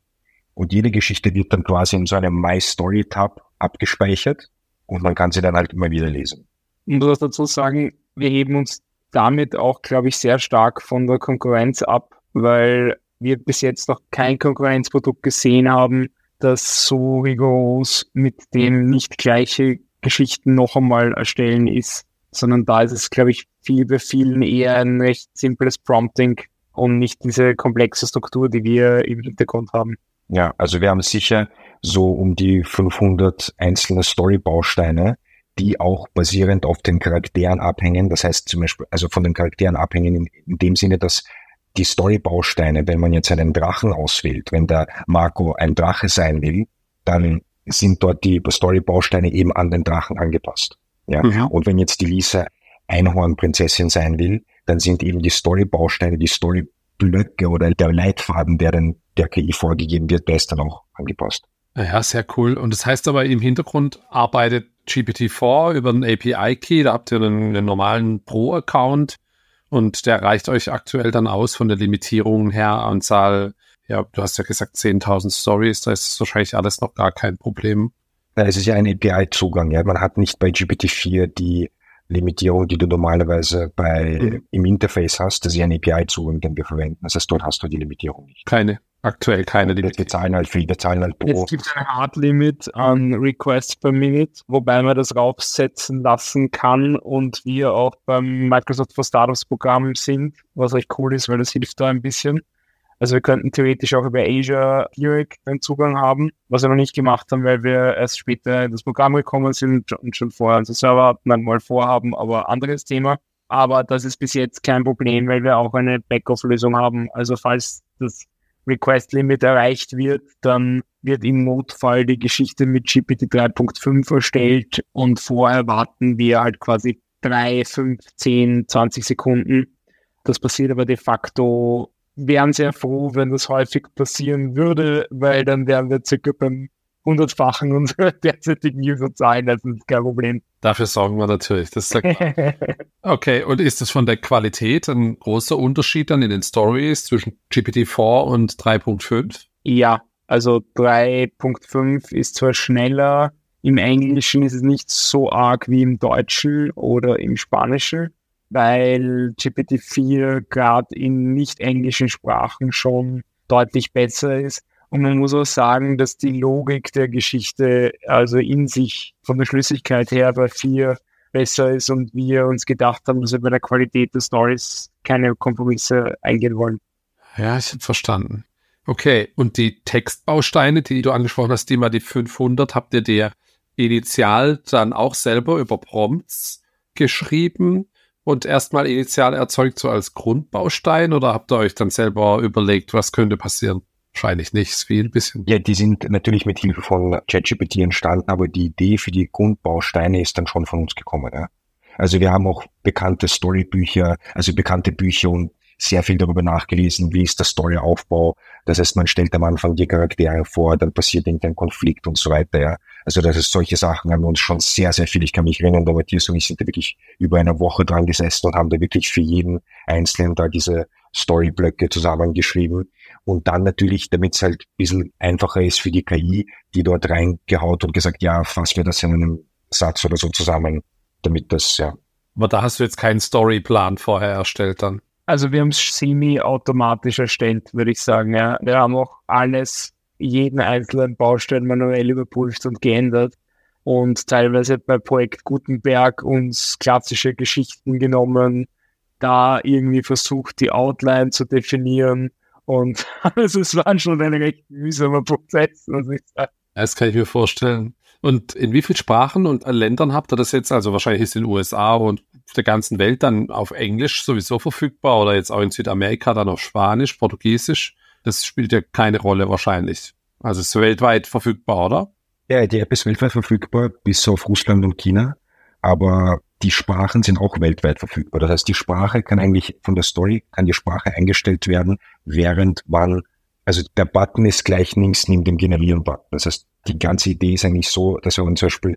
Speaker 3: Und jede Geschichte wird dann quasi in so einem My Story Tab abgespeichert und man kann sie dann halt immer wieder lesen.
Speaker 2: Ich muss dazu sagen, wir heben uns damit auch, glaube ich, sehr stark von der Konkurrenz ab, weil wir bis jetzt noch kein Konkurrenzprodukt gesehen haben, das so rigoros mit dem nicht gleiche Geschichten noch einmal erstellen ist sondern da ist es, glaube ich, viel bei vielen eher ein recht simples Prompting und nicht diese komplexe Struktur, die wir im Hintergrund haben.
Speaker 3: Ja, also wir haben sicher so um die 500 einzelne Story-Bausteine, die auch basierend auf den Charakteren abhängen. Das heißt zum Beispiel, also von den Charakteren abhängen in, in dem Sinne, dass die Story-Bausteine, wenn man jetzt einen Drachen auswählt, wenn der Marco ein Drache sein will, dann sind dort die Story-Bausteine eben an den Drachen angepasst. Ja? Mhm. Und wenn jetzt die Lisa Einhornprinzessin sein will, dann sind eben die Story-Bausteine, die Story-Blöcke oder der Leitfaden, der dann der KI vorgegeben wird, der ist dann auch angepasst.
Speaker 1: Ja, sehr cool. Und das heißt aber im Hintergrund arbeitet GPT-4 über einen API-Key, da habt ihr einen, einen normalen Pro-Account und der reicht euch aktuell dann aus von der Limitierung her, Anzahl, ja, du hast ja gesagt 10.000 Stories, da ist wahrscheinlich alles noch gar kein Problem.
Speaker 3: Es ist ja ein API-Zugang. Ja. Man hat nicht bei GPT-4 die Limitierung, die du normalerweise bei mhm. im Interface hast. Das ist ja ein API-Zugang, den wir verwenden. Das heißt, dort hast du die Limitierung nicht.
Speaker 1: Keine. Aktuell keine
Speaker 3: Limitierung. Wir zahlen halt viel, wir zahlen halt
Speaker 2: pro. Es gibt ein Hard Limit an Requests per Minute, wobei man das raufsetzen lassen kann und wir auch beim Microsoft for Startups Programm sind, was recht cool ist, weil das hilft da ein bisschen. Also wir könnten theoretisch auch über Azure direkt einen Zugang haben, was wir noch nicht gemacht haben, weil wir erst später in das Programm gekommen sind und schon vorher unsere Server hatten, dann mal vorhaben, aber anderes Thema. Aber das ist bis jetzt kein Problem, weil wir auch eine Backoff-Lösung haben. Also falls das Request Limit erreicht wird, dann wird im Notfall die Geschichte mit GPT 3.5 erstellt und vorher warten wir halt quasi drei, fünf, zehn, 20 Sekunden. Das passiert aber de facto wären sehr froh, wenn das häufig passieren würde, weil dann wären wir circa beim hundertfachen unserer derzeitigen Userzahlen. Das ist kein Problem.
Speaker 1: Dafür sorgen wir natürlich. Das ist okay, und ist das von der Qualität ein großer Unterschied dann in den Stories zwischen GPT-4 und 3.5?
Speaker 2: Ja, also 3.5 ist zwar schneller, im Englischen ist es nicht so arg wie im Deutschen oder im Spanischen, weil GPT-4 gerade in nicht englischen Sprachen schon deutlich besser ist. Und man muss auch sagen, dass die Logik der Geschichte, also in sich von der Schlüssigkeit her bei 4 besser ist und wir uns gedacht haben, dass wir bei der Qualität der Stories keine Kompromisse eingehen wollen.
Speaker 1: Ja, ich habe verstanden. Okay, und die Textbausteine, die du angesprochen hast, die mal die 500, habt ihr dir initial dann auch selber über Prompts geschrieben? Und erstmal initial erzeugt, so als Grundbaustein oder habt ihr euch dann selber überlegt, was könnte passieren? Wahrscheinlich nicht, es viel ein bisschen.
Speaker 3: Ja, die sind natürlich mit Hilfe von ChatGPT entstanden, aber die Idee für die Grundbausteine ist dann schon von uns gekommen. Ja? Also wir haben auch bekannte Storybücher, also bekannte Bücher und sehr viel darüber nachgelesen, wie ist der Storyaufbau. Das heißt, man stellt am Anfang die Charaktere vor, dann passiert irgendein Konflikt und so weiter. Ja. Also das ist solche Sachen haben wir uns schon sehr, sehr viel. Ich kann mich erinnern, da Matthias und ich sind da wirklich über eine Woche dran gesessen und haben da wirklich für jeden Einzelnen da diese Storyblöcke zusammengeschrieben. Und dann natürlich, damit es halt ein bisschen einfacher ist für die KI, die dort reingehaut und gesagt, ja, fassen wir das in einem Satz oder so zusammen, damit das, ja.
Speaker 1: Aber da hast du jetzt keinen Storyplan vorher erstellt dann?
Speaker 2: Also wir haben es semi-automatisch erstellt, würde ich sagen. Ja. Wir haben auch alles, jeden einzelnen Baustein manuell überprüft und geändert und teilweise bei Projekt Gutenberg uns klassische Geschichten genommen, da irgendwie versucht, die Outline zu definieren und also es war schon ein recht mühsamer Prozess, muss ich sagen.
Speaker 1: Das kann ich mir vorstellen. Und in wie vielen Sprachen und Ländern habt ihr das jetzt? Also wahrscheinlich ist in den USA und der ganzen Welt dann auf Englisch sowieso verfügbar oder jetzt auch in Südamerika dann auf Spanisch, Portugiesisch. Das spielt ja keine Rolle wahrscheinlich. Also ist weltweit verfügbar, oder?
Speaker 3: Ja, die App ist weltweit verfügbar, bis auf Russland und China. Aber die Sprachen sind auch weltweit verfügbar. Das heißt, die Sprache kann eigentlich von der Story, kann die Sprache eingestellt werden, während man, also der Button ist gleich links neben dem Generieren-Button. Das heißt, die ganze Idee ist eigentlich so, dass wenn zum Beispiel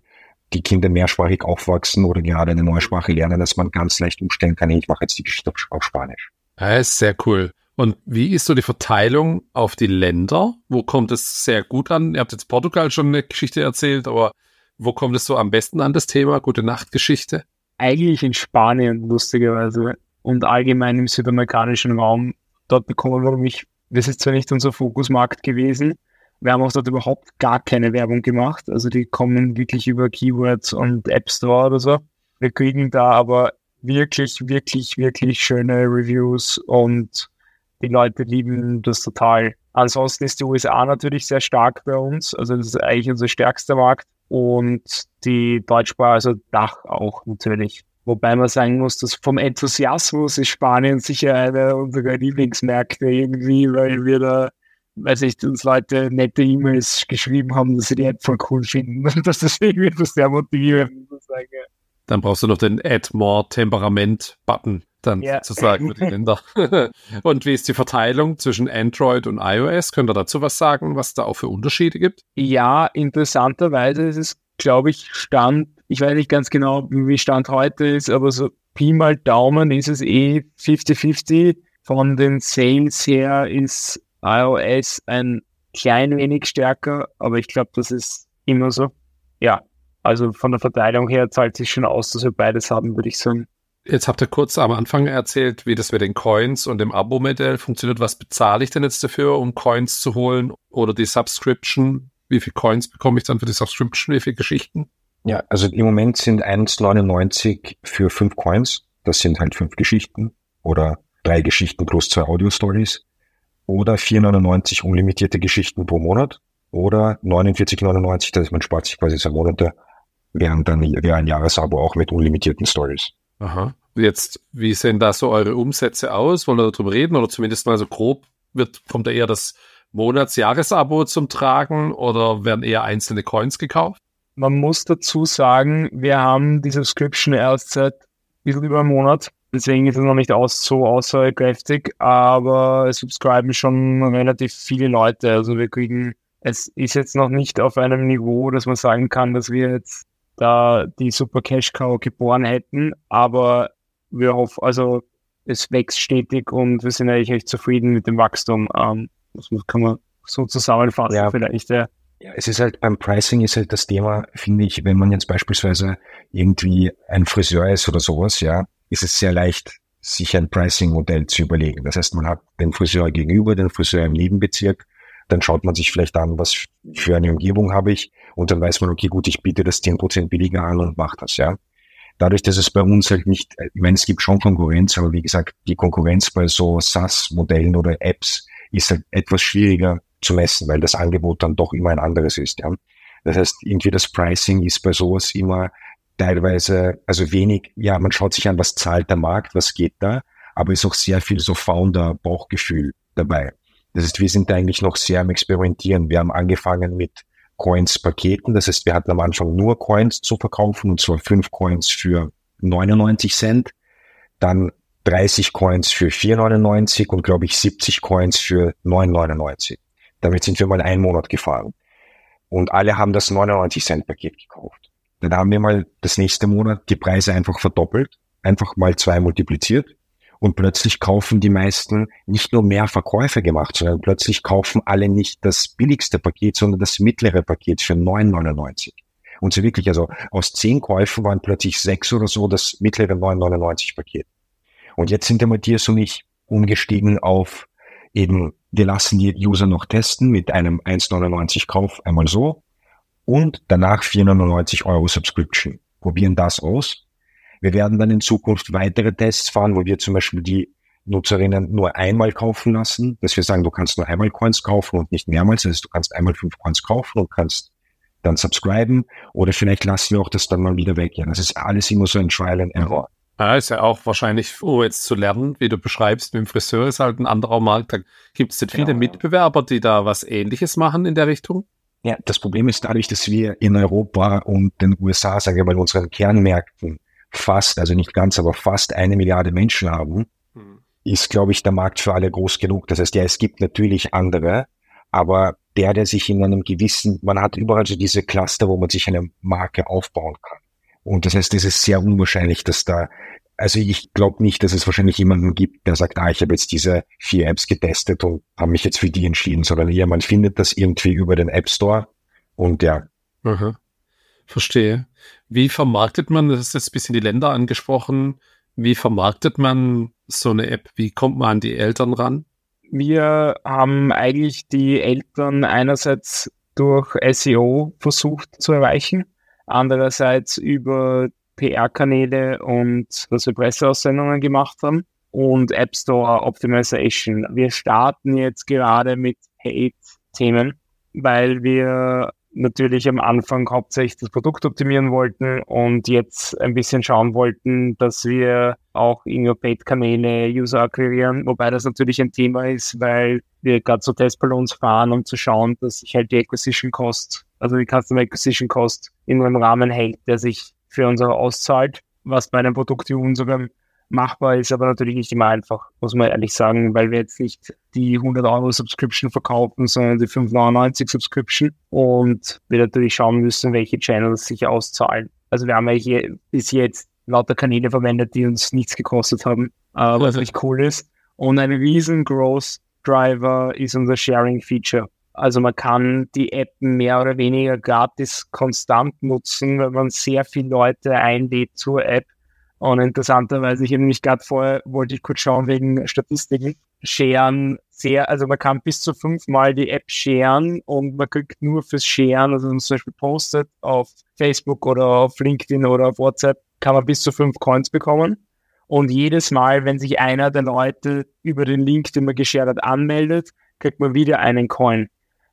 Speaker 3: die Kinder mehrsprachig aufwachsen oder gerade eine neue Sprache lernen, dass man ganz leicht umstellen kann, ich mache jetzt die Geschichte auf Spanisch.
Speaker 1: Ja, ist sehr cool. Und wie ist so die Verteilung auf die Länder? Wo kommt es sehr gut an? Ihr habt jetzt Portugal schon eine Geschichte erzählt, aber wo kommt es so am besten an, das Thema? Gute Nacht-Geschichte?
Speaker 2: Eigentlich in Spanien, lustigerweise. Und allgemein im südamerikanischen Raum. Dort bekommen wir mich, das ist zwar nicht unser Fokusmarkt gewesen, wir haben auch dort überhaupt gar keine Werbung gemacht. Also die kommen wirklich über Keywords und App Store oder so. Wir kriegen da aber wirklich, wirklich, wirklich schöne Reviews und die Leute lieben das total. Ansonsten ist die USA natürlich sehr stark bei uns. Also das ist eigentlich unser stärkster Markt. Und die Deutschsprache, also Dach auch natürlich. Wobei man sagen muss, dass vom Enthusiasmus ist Spanien sicher einer unserer Lieblingsmärkte irgendwie, weil wir da weiß ich, uns Leute nette E-Mails geschrieben haben, dass sie die App voll cool finden dass das irgendwie etwas sehr motivierend.
Speaker 1: Dann brauchst du noch den Add More Temperament Button dann ja. sozusagen für die Länder. und wie ist die Verteilung zwischen Android und iOS? Könnt ihr dazu was sagen, was da auch für Unterschiede gibt?
Speaker 2: Ja, interessanterweise ist es, glaube ich, Stand, ich weiß nicht ganz genau, wie Stand heute ist, aber so Pi mal Daumen ist es eh 50-50. Von den Sales her ist iOS ein klein wenig stärker, aber ich glaube, das ist immer so. Ja, Also von der Verteilung her zahlt sich schon aus, dass wir beides haben, würde ich sagen.
Speaker 1: Jetzt habt ihr kurz am Anfang erzählt, wie das mit den Coins und dem Abo-Modell funktioniert. Was bezahle ich denn jetzt dafür, um Coins zu holen oder die Subscription? Wie viele Coins bekomme ich dann für die Subscription? Wie viele Geschichten?
Speaker 3: Ja, also im Moment sind 1,99 für fünf Coins. Das sind halt fünf Geschichten oder drei Geschichten plus zwei Audio-Stories. Oder 4,99 unlimitierte Geschichten pro Monat. Oder 49,99, das heißt, man spart sich quasi zwei Monate, während dann wäre ein Jahresabo auch mit unlimitierten Stories.
Speaker 1: Aha. Jetzt, wie sehen da so eure Umsätze aus? Wollen wir darüber reden? Oder zumindest mal so grob wird, kommt da eher das Monats-Jahresabo zum Tragen oder werden eher einzelne Coins gekauft?
Speaker 2: Man muss dazu sagen, wir haben die Subscription erst seit ein bisschen über einem Monat. Deswegen ist es noch nicht aus, so aussagekräftig, aber es subscriben schon relativ viele Leute. Also wir kriegen, es ist jetzt noch nicht auf einem Niveau, dass man sagen kann, dass wir jetzt da die Super Cash Cow geboren hätten, aber wir hoffen, also es wächst stetig und wir sind eigentlich echt zufrieden mit dem Wachstum. Ähm, das kann man so zusammenfassen ja. vielleicht, ja.
Speaker 3: Ja, es ist halt beim Pricing ist halt das Thema, finde ich, wenn man jetzt beispielsweise irgendwie ein Friseur ist oder sowas, ja, ist es sehr leicht, sich ein Pricing-Modell zu überlegen. Das heißt, man hat den Friseur gegenüber, den Friseur im Nebenbezirk, dann schaut man sich vielleicht an, was für eine Umgebung habe ich und dann weiß man, okay, gut, ich biete das 10% billiger an und mache das, ja. Dadurch, dass es bei uns halt nicht, ich meine, es gibt schon Konkurrenz, aber wie gesagt, die Konkurrenz bei so SaaS-Modellen oder Apps ist halt etwas schwieriger zu messen, weil das Angebot dann doch immer ein anderes ist. Ja. Das heißt, irgendwie das Pricing ist bei sowas immer teilweise, also wenig, ja, man schaut sich an, was zahlt der Markt, was geht da, aber ist auch sehr viel so Founder-Bauchgefühl dabei. Das heißt, wir sind eigentlich noch sehr am Experimentieren. Wir haben angefangen mit Coins-Paketen. Das heißt, wir hatten am Anfang nur Coins zu verkaufen und zwar fünf Coins für 99 Cent. Dann 30 Coins für 4,99 und glaube ich 70 Coins für 9,99. Damit sind wir mal einen Monat gefahren. Und alle haben das 99 Cent Paket gekauft. Dann haben wir mal das nächste Monat die Preise einfach verdoppelt, einfach mal zwei multipliziert und plötzlich kaufen die meisten nicht nur mehr Verkäufe gemacht, sondern plötzlich kaufen alle nicht das billigste Paket, sondern das mittlere Paket für 9,99. Und so wirklich, also aus zehn Käufen waren plötzlich sechs oder so das mittlere 9,99 Paket. Und jetzt sind der Matthias und ich umgestiegen auf eben, wir lassen die User noch testen mit einem 1,99 Kauf einmal so und danach 499 Euro Subscription. Probieren das aus. Wir werden dann in Zukunft weitere Tests fahren, wo wir zum Beispiel die Nutzerinnen nur einmal kaufen lassen, dass wir sagen, du kannst nur einmal Coins kaufen und nicht mehrmals. Das heißt, du kannst einmal fünf Coins kaufen und kannst dann subscriben oder vielleicht lassen wir auch das dann mal wieder weg. Ja, das ist alles immer so ein Trial and Error.
Speaker 1: Ja, ist ja auch wahrscheinlich, oh, jetzt zu lernen, wie du beschreibst, mit dem Friseur ist halt ein anderer Markt. Da gibt es nicht viele genau, Mitbewerber, die da was ähnliches machen in der Richtung?
Speaker 3: Ja, das Problem ist dadurch, dass wir in Europa und den USA, sagen wir mal, unseren Kernmärkten fast, also nicht ganz, aber fast eine Milliarde Menschen haben, hm. ist, glaube ich, der Markt für alle groß genug. Das heißt, ja, es gibt natürlich andere, aber der, der sich in einem gewissen, man hat überall so diese Cluster, wo man sich eine Marke aufbauen kann. Und das heißt, es ist sehr unwahrscheinlich, dass da, also ich glaube nicht, dass es wahrscheinlich jemanden gibt, der sagt, ah, ich habe jetzt diese vier Apps getestet und habe mich jetzt für die entschieden, sondern eher man findet das irgendwie über den App Store und ja.
Speaker 1: Aha. Verstehe. Wie vermarktet man, das ist jetzt ein bisschen die Länder angesprochen, wie vermarktet man so eine App? Wie kommt man an die Eltern ran?
Speaker 2: Wir haben eigentlich die Eltern einerseits durch SEO versucht zu erreichen andererseits über PR-Kanäle und dass wir Presseaussendungen gemacht haben und App Store Optimization. Wir starten jetzt gerade mit Hate-Themen, weil wir natürlich am Anfang hauptsächlich das Produkt optimieren wollten und jetzt ein bisschen schauen wollten, dass wir auch in Paid-Kanäle User akquirieren, wobei das natürlich ein Thema ist, weil wir gerade so Testballons fahren, um zu schauen, dass sich halt die Acquisition Cost, also die Customer Acquisition Cost in einem Rahmen hält, der sich für unsere auszahlt, was bei einem Produkt wie unserem machbar ist, aber natürlich nicht immer einfach, muss man ehrlich sagen, weil wir jetzt nicht die 100 Euro Subscription verkaufen, sondern die 5,99 Subscription und wir natürlich schauen müssen, welche Channels sich auszahlen. Also wir haben ja bis jetzt lauter Kanäle verwendet, die uns nichts gekostet haben, äh, was echt cool ist. Und ein riesen Growth Driver ist unser Sharing Feature. Also man kann die App mehr oder weniger gratis konstant nutzen, wenn man sehr viele Leute einlädt zur App. Und interessanterweise, ich habe nämlich gerade vorher, wollte ich kurz schauen wegen Statistiken, sharen sehr, also man kann bis zu fünfmal die App sharen und man kriegt nur fürs Sharen, also wenn man zum Beispiel postet auf Facebook oder auf LinkedIn oder auf WhatsApp, kann man bis zu fünf Coins bekommen. Und jedes Mal, wenn sich einer der Leute über den Link, den man geshared hat, anmeldet, kriegt man wieder einen Coin.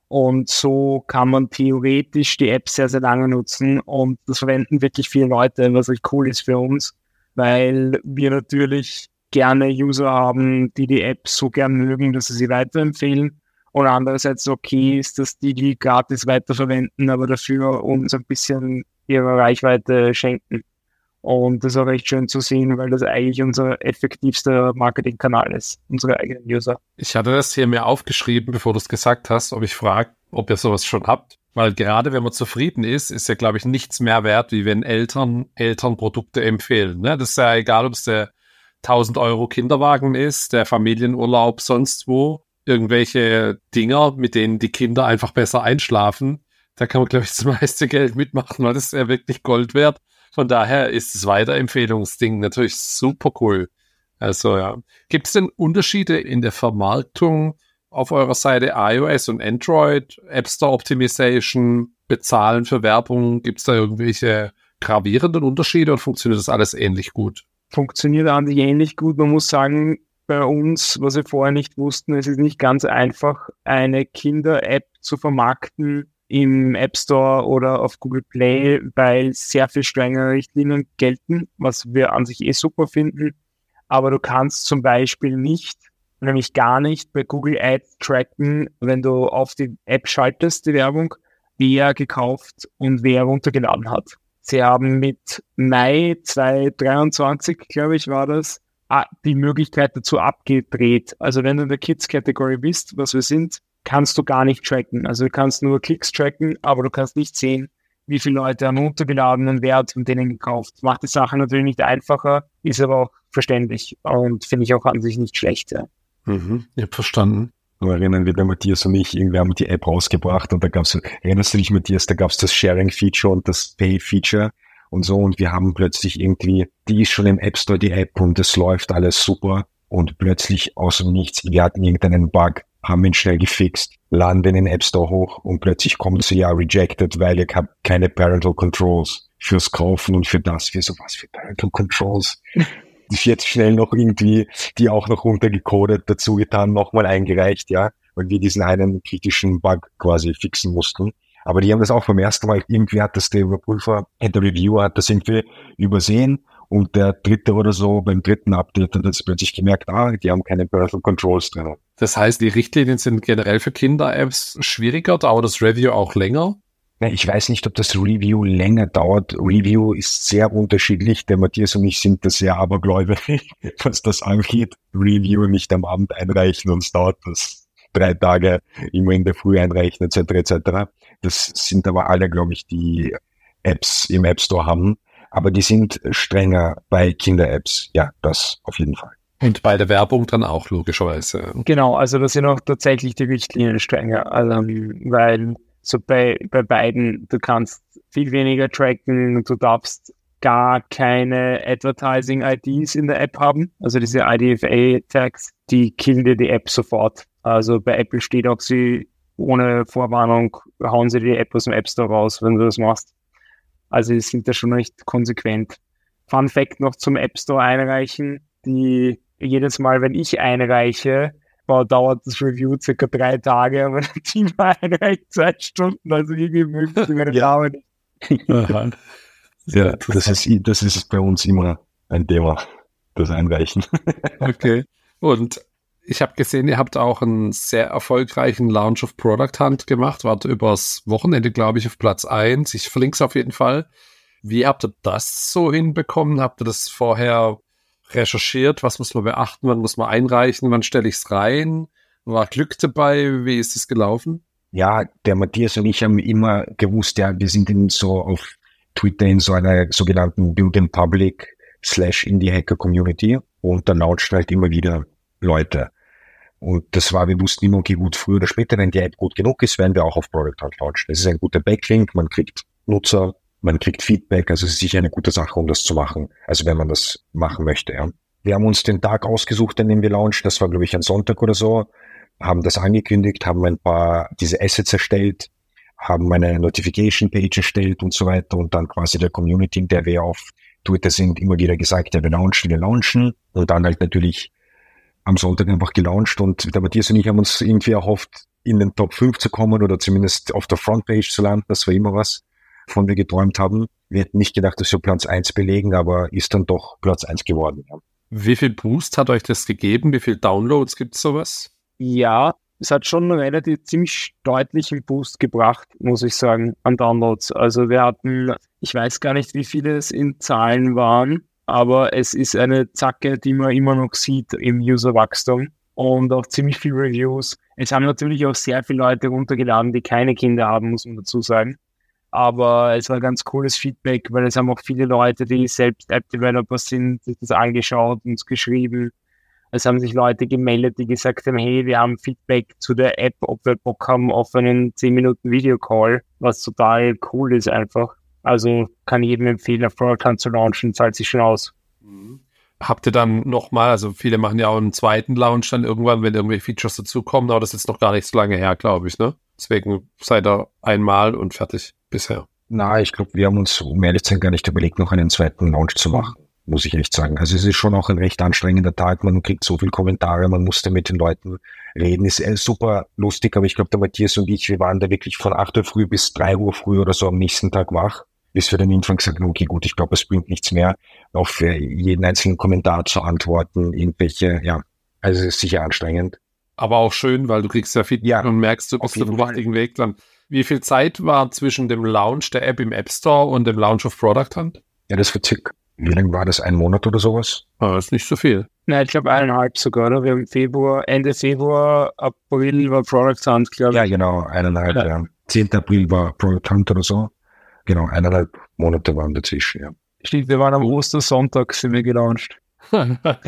Speaker 2: Und so kann man theoretisch die App sehr, sehr lange nutzen. Und das verwenden wirklich viele Leute, was echt cool ist für uns, weil wir natürlich gerne User haben, die die App so gern mögen, dass sie sie weiterempfehlen. Und andererseits okay ist, dass die die gratis weiterverwenden, aber dafür uns ein bisschen ihre Reichweite schenken. Und das ist auch recht schön zu sehen, weil das eigentlich unser effektivster Marketingkanal ist, unsere eigenen User.
Speaker 1: Ich hatte das hier mir aufgeschrieben, bevor du es gesagt hast, ob ich frage, ob ihr sowas schon habt. Weil gerade wenn man zufrieden ist, ist ja, glaube ich, nichts mehr wert, wie wenn Eltern Eltern Produkte empfehlen. Ne? Das ist ja egal, ob es der 1000 Euro Kinderwagen ist, der Familienurlaub sonst wo, irgendwelche Dinger, mit denen die Kinder einfach besser einschlafen. Da kann man, glaube ich, das meiste Geld mitmachen, weil das ist ja wirklich Gold wert. Von daher ist das Weiterempfehlungsding natürlich super cool. Also ja. Gibt es denn Unterschiede in der Vermarktung auf eurer Seite iOS und Android, App Store Optimization, Bezahlen für Werbung? Gibt es da irgendwelche gravierenden Unterschiede und funktioniert das alles ähnlich gut?
Speaker 2: Funktioniert sich ähnlich gut. Man muss sagen, bei uns, was wir vorher nicht wussten, es ist nicht ganz einfach, eine Kinder-App zu vermarkten, im App Store oder auf Google Play, weil sehr viel strengere Richtlinien gelten, was wir an sich eh super finden. Aber du kannst zum Beispiel nicht, nämlich gar nicht bei Google Ads tracken, wenn du auf die App schaltest, die Werbung, wer gekauft und wer runtergeladen hat. Sie haben mit Mai 2023, glaube ich, war das, die Möglichkeit dazu abgedreht. Also wenn du in der Kids-Category bist, was wir sind, kannst du gar nicht tracken. Also du kannst nur Klicks tracken, aber du kannst nicht sehen, wie viele Leute haben runtergeladenen Wert von denen gekauft. Macht die Sache natürlich nicht einfacher, ist aber auch verständlich und finde ich auch an sich nicht schlecht. Ja.
Speaker 1: Mhm, ich habe verstanden.
Speaker 3: Nur erinnern wir, der Matthias und ich, irgendwie haben die App rausgebracht und da gab es, erinnerst du dich, Matthias, da gab es das Sharing-Feature und das Pay-Feature und so und wir haben plötzlich irgendwie, die ist schon im App Store, die App und es läuft alles super und plötzlich aus dem Nichts, wir hatten irgendeinen Bug haben ihn schnell gefixt, laden den in App Store hoch und plötzlich kommt sie ja rejected, weil ihr habt keine Parental Controls fürs Kaufen und für das. Wir so, was für Parental Controls? Das jetzt schnell noch irgendwie, die auch noch runtergecodet, dazu getan, nochmal eingereicht, ja, weil wir diesen einen kritischen Bug quasi fixen mussten. Aber die haben das auch beim ersten Mal, irgendwie hat das der Überprüfer, der Reviewer hat das irgendwie übersehen und der dritte oder so beim dritten Update hat jetzt plötzlich gemerkt, ah, die haben keine Parental Controls drin.
Speaker 1: Das heißt, die Richtlinien sind generell für Kinder-Apps schwieriger, dauert das Review auch länger?
Speaker 3: Ich weiß nicht, ob das Review länger dauert. Review ist sehr unterschiedlich. Der Matthias und ich sind da sehr abergläubig, was das angeht. Review nicht am Abend einreichen und es dauert das drei Tage immer in der Früh einreichen etc. etc. Das sind aber alle, glaube ich, die Apps im App Store haben aber die sind strenger bei Kinder-Apps. Ja, das auf jeden Fall.
Speaker 1: Und bei der Werbung dann auch logischerweise.
Speaker 2: Genau, also das sind auch tatsächlich die Richtlinien strenger, also, weil so bei, bei beiden, du kannst viel weniger tracken, du darfst gar keine Advertising-IDs in der App haben, also diese IDFA-Tags, die killen dir die App sofort. Also bei Apple steht auch sie ohne Vorwarnung, hauen sie die App aus dem App Store raus, wenn du das machst. Also die sind da schon recht konsequent. Fun Fact noch zum App Store einreichen. Die jedes Mal, wenn ich einreiche, dauert das Review circa drei Tage, aber der Team einreicht zwei Stunden, also irgendwie möglich meine ja. nicht.
Speaker 3: ja, das ist, das ist bei uns immer ein Thema, das Einreichen.
Speaker 1: okay. Und ich habe gesehen, ihr habt auch einen sehr erfolgreichen Launch of Product Hunt gemacht. Wart übers Wochenende, glaube ich, auf Platz 1. Ich verlinke es auf jeden Fall. Wie habt ihr das so hinbekommen? Habt ihr das vorher recherchiert? Was muss man beachten? Wann muss man einreichen? Wann stelle ich es rein? War Glück dabei? Wie ist es gelaufen?
Speaker 3: Ja, der Matthias und ich haben immer gewusst, ja, wir sind in so auf Twitter in so einer sogenannten Build in Public slash Indie Hacker Community und da launchen halt immer wieder Leute. Und das war, wir wussten immer, okay, gut, früher oder später, wenn die App gut genug ist, werden wir auch auf Product Hunt launchen. Das ist ein guter Backlink, man kriegt Nutzer, man kriegt Feedback, also es ist sicher eine gute Sache, um das zu machen. Also wenn man das machen möchte, ja. Wir haben uns den Tag ausgesucht, an dem wir launchen. Das war, glaube ich, ein Sonntag oder so. Haben das angekündigt, haben ein paar diese Assets erstellt, haben eine Notification Page erstellt und so weiter und dann quasi der Community, in der wir auf Twitter sind, immer wieder gesagt, ja, wir launchen, wir launchen und dann halt natürlich am Sonntag einfach gelauncht und der Matthias und ich haben uns irgendwie erhofft, in den Top 5 zu kommen oder zumindest auf der Frontpage zu landen. Das war immer was, von wir geträumt haben. Wir hätten nicht gedacht, dass wir Platz 1 belegen, aber ist dann doch Platz 1 geworden. Ja.
Speaker 1: Wie viel Boost hat euch das gegeben? Wie viel Downloads gibt es sowas?
Speaker 2: Ja, es hat schon einen relativ ziemlich deutlichen Boost gebracht, muss ich sagen, an Downloads. Also wir hatten, ich weiß gar nicht, wie viele es in Zahlen waren, aber es ist eine Zacke, die man immer noch sieht im Userwachstum und auch ziemlich viele Reviews. Es haben natürlich auch sehr viele Leute runtergeladen, die keine Kinder haben, muss man dazu sagen. Aber es war ganz cooles Feedback, weil es haben auch viele Leute, die selbst App-Developer sind, sich das angeschaut und geschrieben. Es haben sich Leute gemeldet, die gesagt haben, hey, wir haben Feedback zu der App, ob wir Bock haben auf einen 10 Minuten Videocall, was total cool ist einfach. Also kann jedem empfehlen, auf Product zu launchen, zahlt sich schon aus.
Speaker 1: Mhm. Habt ihr dann nochmal, also viele machen ja auch einen zweiten Launch dann irgendwann, wenn irgendwelche Features dazukommen, aber das ist jetzt noch gar nicht so lange her, glaube ich, ne? Deswegen seid ihr einmal und fertig bisher.
Speaker 3: Na, ich glaube, wir haben uns, um ehrlich zu sein, gar nicht überlegt, noch einen zweiten Launch zu machen muss ich echt sagen. Also es ist schon auch ein recht anstrengender Tag. Man kriegt so viele Kommentare, man musste mit den Leuten reden. Ist äh, super lustig, aber ich glaube, der Matthias und ich, wir waren da wirklich von 8 Uhr früh bis 3 Uhr früh oder so am nächsten Tag wach, bis wir dann irgendwann gesagt haben, okay, gut, ich glaube, es bringt nichts mehr, auf für jeden einzelnen Kommentar zu antworten, irgendwelche, ja, also es ist sicher anstrengend.
Speaker 1: Aber auch schön, weil du kriegst ja Feedback ja, und merkst, du bist auf dem richtigen Weg dann. Wie viel Zeit war zwischen dem Launch der App im App Store und dem Launch of Product Hunt?
Speaker 3: Ja, das war circa wie lange war das? Ein Monat oder sowas?
Speaker 1: Ah, ist nicht so viel.
Speaker 2: Nein, ich glaube eineinhalb sogar, oder? Wir haben Februar, Ende Februar, April war Product Hunt, glaube ich.
Speaker 3: Ja, genau, eineinhalb, ja. ja. 10. April war Product Hunt oder so. Genau, eineinhalb Monate waren dazwischen, ja.
Speaker 2: Stimmt, wir waren am Ostersonntag, sind wir gelauncht.
Speaker 1: naja,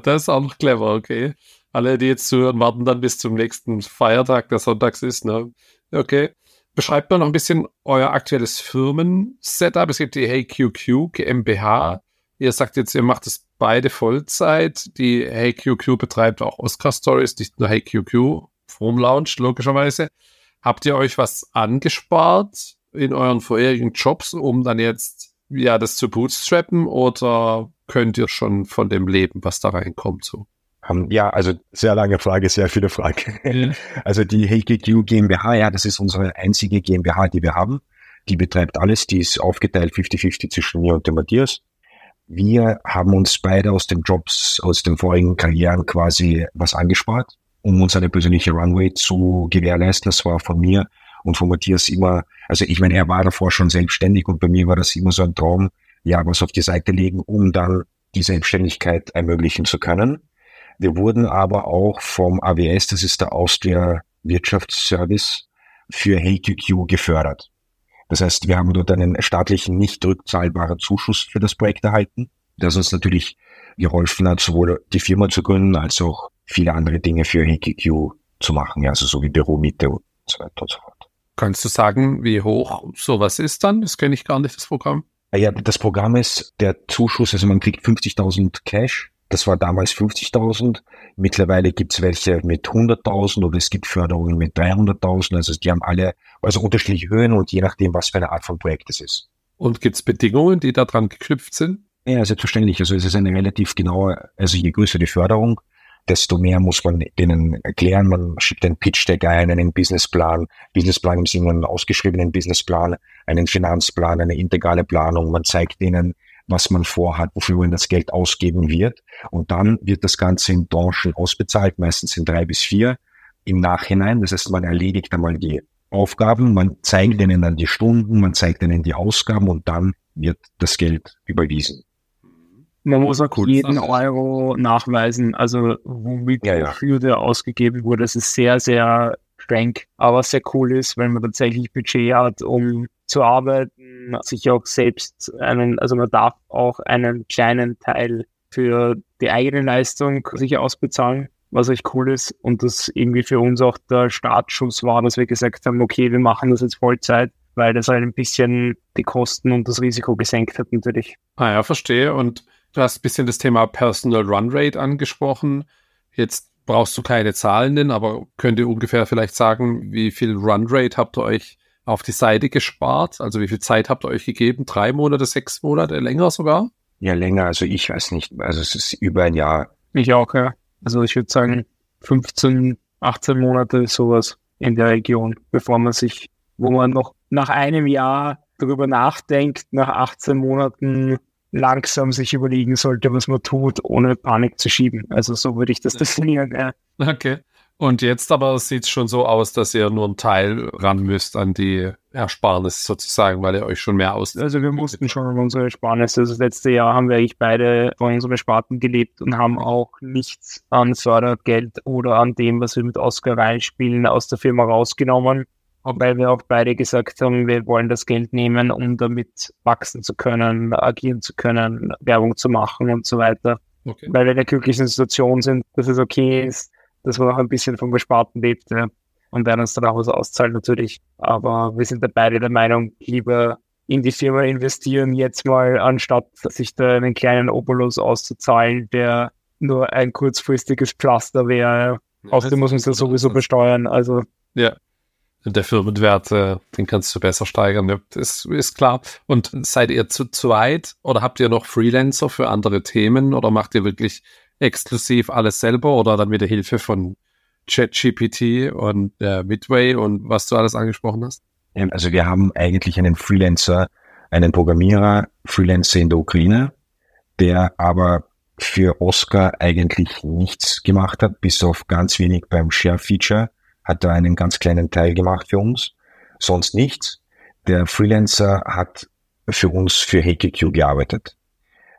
Speaker 1: das ist auch noch clever, okay. Alle, die jetzt zuhören, warten dann bis zum nächsten Feiertag, der sonntags ist, ne? Okay. Beschreibt mal noch ein bisschen euer aktuelles Firmen-Setup. Es gibt die HeyQQ GmbH. Ihr sagt jetzt, ihr macht es beide Vollzeit. Die HeyQQ betreibt auch Oscar Stories, nicht nur HeyQQ, From Launch, logischerweise. Habt ihr euch was angespart in euren vorherigen Jobs, um dann jetzt ja das zu bootstrappen oder könnt ihr schon von dem leben, was da reinkommt so?
Speaker 3: Um, ja, also sehr lange Frage, sehr viele Fragen. Mhm. Also die HKQ GmbH, ja, das ist unsere einzige GmbH, die wir haben. Die betreibt alles, die ist aufgeteilt 50-50 zwischen mir und dem Matthias. Wir haben uns beide aus den Jobs, aus den vorigen Karrieren quasi was angespart, um uns eine persönliche Runway zu gewährleisten. Das war von mir und von Matthias immer, also ich meine, er war davor schon selbstständig und bei mir war das immer so ein Traum, ja, was auf die Seite legen, um dann die Selbstständigkeit ermöglichen zu können. Wir wurden aber auch vom AWS, das ist der Austria Wirtschaftsservice, für HQQ gefördert. Das heißt, wir haben dort einen staatlichen, nicht rückzahlbaren Zuschuss für das Projekt erhalten, das uns natürlich geholfen hat, sowohl die Firma zu gründen, als auch viele andere Dinge für HQQ zu machen, ja, also so wie Büromiete und so weiter und so fort.
Speaker 1: Kannst du sagen, wie hoch sowas ist dann? Das kenne ich gar nicht, das Programm.
Speaker 3: Ja, das Programm ist der Zuschuss, also man kriegt 50.000 Cash das war damals 50.000. Mittlerweile gibt's welche mit 100.000 oder es gibt Förderungen mit 300.000. Also die haben alle also unterschiedliche Höhen und je nachdem, was für eine Art von Projekt es ist.
Speaker 1: Und gibt's Bedingungen, die daran geknüpft sind?
Speaker 3: Ja, selbstverständlich. Also es ist eine relativ genaue, also je größer die Förderung, desto mehr muss man denen erklären. Man schickt einen Pitch-Deck ein, einen Businessplan, Businessplan im Sinne einen ausgeschriebenen Businessplan, einen Finanzplan, eine integrale Planung. Man zeigt denen, was man vorhat, wofür man das Geld ausgeben wird. Und dann wird das Ganze in Branchen ausbezahlt, meistens in drei bis vier im Nachhinein. Das heißt, man erledigt einmal die Aufgaben, man zeigt ihnen dann die Stunden, man zeigt ihnen die Ausgaben und dann wird das Geld überwiesen.
Speaker 2: Man muss auch cool. jeden Euro nachweisen, also womit ja, ja. der ausgegeben wurde. Das ist sehr, sehr streng, aber sehr cool ist, wenn man tatsächlich Budget hat, um zu arbeiten, sich auch selbst einen, also man darf auch einen kleinen Teil für die eigene Leistung sich ausbezahlen. was echt cool ist und das irgendwie für uns auch der Startschuss war, dass wir gesagt haben, okay, wir machen das jetzt Vollzeit, weil das halt ein bisschen die Kosten und das Risiko gesenkt hat natürlich.
Speaker 1: Ah ja, verstehe. Und du hast ein bisschen das Thema Personal Run Rate angesprochen. Jetzt brauchst du keine Zahlen nennen, aber könnt ihr ungefähr vielleicht sagen, wie viel Run Rate habt ihr euch auf die Seite gespart? Also wie viel Zeit habt ihr euch gegeben? Drei Monate, sechs Monate, länger sogar?
Speaker 3: Ja, länger. Also ich weiß nicht. Also es ist über ein Jahr.
Speaker 2: Ich auch, ja. Also ich würde sagen 15, 18 Monate sowas in der Region, bevor man sich, wo man noch nach einem Jahr darüber nachdenkt, nach 18 Monaten langsam sich überlegen sollte, was man tut, ohne Panik zu schieben. Also so würde ich das definieren. Ja.
Speaker 1: Okay. Und jetzt aber sieht es schon so aus, dass ihr nur einen Teil ran müsst an die Ersparnis sozusagen, weil ihr euch schon mehr aus.
Speaker 2: Also wir mussten schon an unsere Ersparnisse. Also das letzte Jahr haben wir eigentlich beide von unseren Sparten gelebt und haben auch nichts an Fördergeld oder an dem, was wir mit Oscar reinspielen, aus der Firma rausgenommen weil wir auch beide gesagt haben, wir wollen das Geld nehmen, um damit wachsen zu können, agieren zu können, Werbung zu machen und so weiter. Okay. Weil wir in der glücklichen Situation sind, dass es okay ist, dass man auch ein bisschen vom Besparten lebt ja. und werden uns dann auch was auszahlen natürlich. Aber wir sind da beide der Meinung, lieber in die Firma investieren jetzt mal, anstatt sich da einen kleinen Obolus auszuzahlen, der nur ein kurzfristiges Pflaster wäre. Ja, Außerdem muss man es ja sowieso besteuern. Also
Speaker 1: ja, der Firmenwert, äh, den kannst du besser steigern. Ja, das ist klar. Und seid ihr zu zweit oder habt ihr noch Freelancer für andere Themen oder macht ihr wirklich exklusiv alles selber oder dann mit der Hilfe von ChatGPT und äh, Midway und was du alles angesprochen hast?
Speaker 3: Also wir haben eigentlich einen Freelancer, einen Programmierer, Freelancer in der Ukraine, der aber für Oscar eigentlich nichts gemacht hat, bis auf ganz wenig beim Share-Feature hat da einen ganz kleinen Teil gemacht für uns, sonst nichts. Der Freelancer hat für uns für HQQ gearbeitet.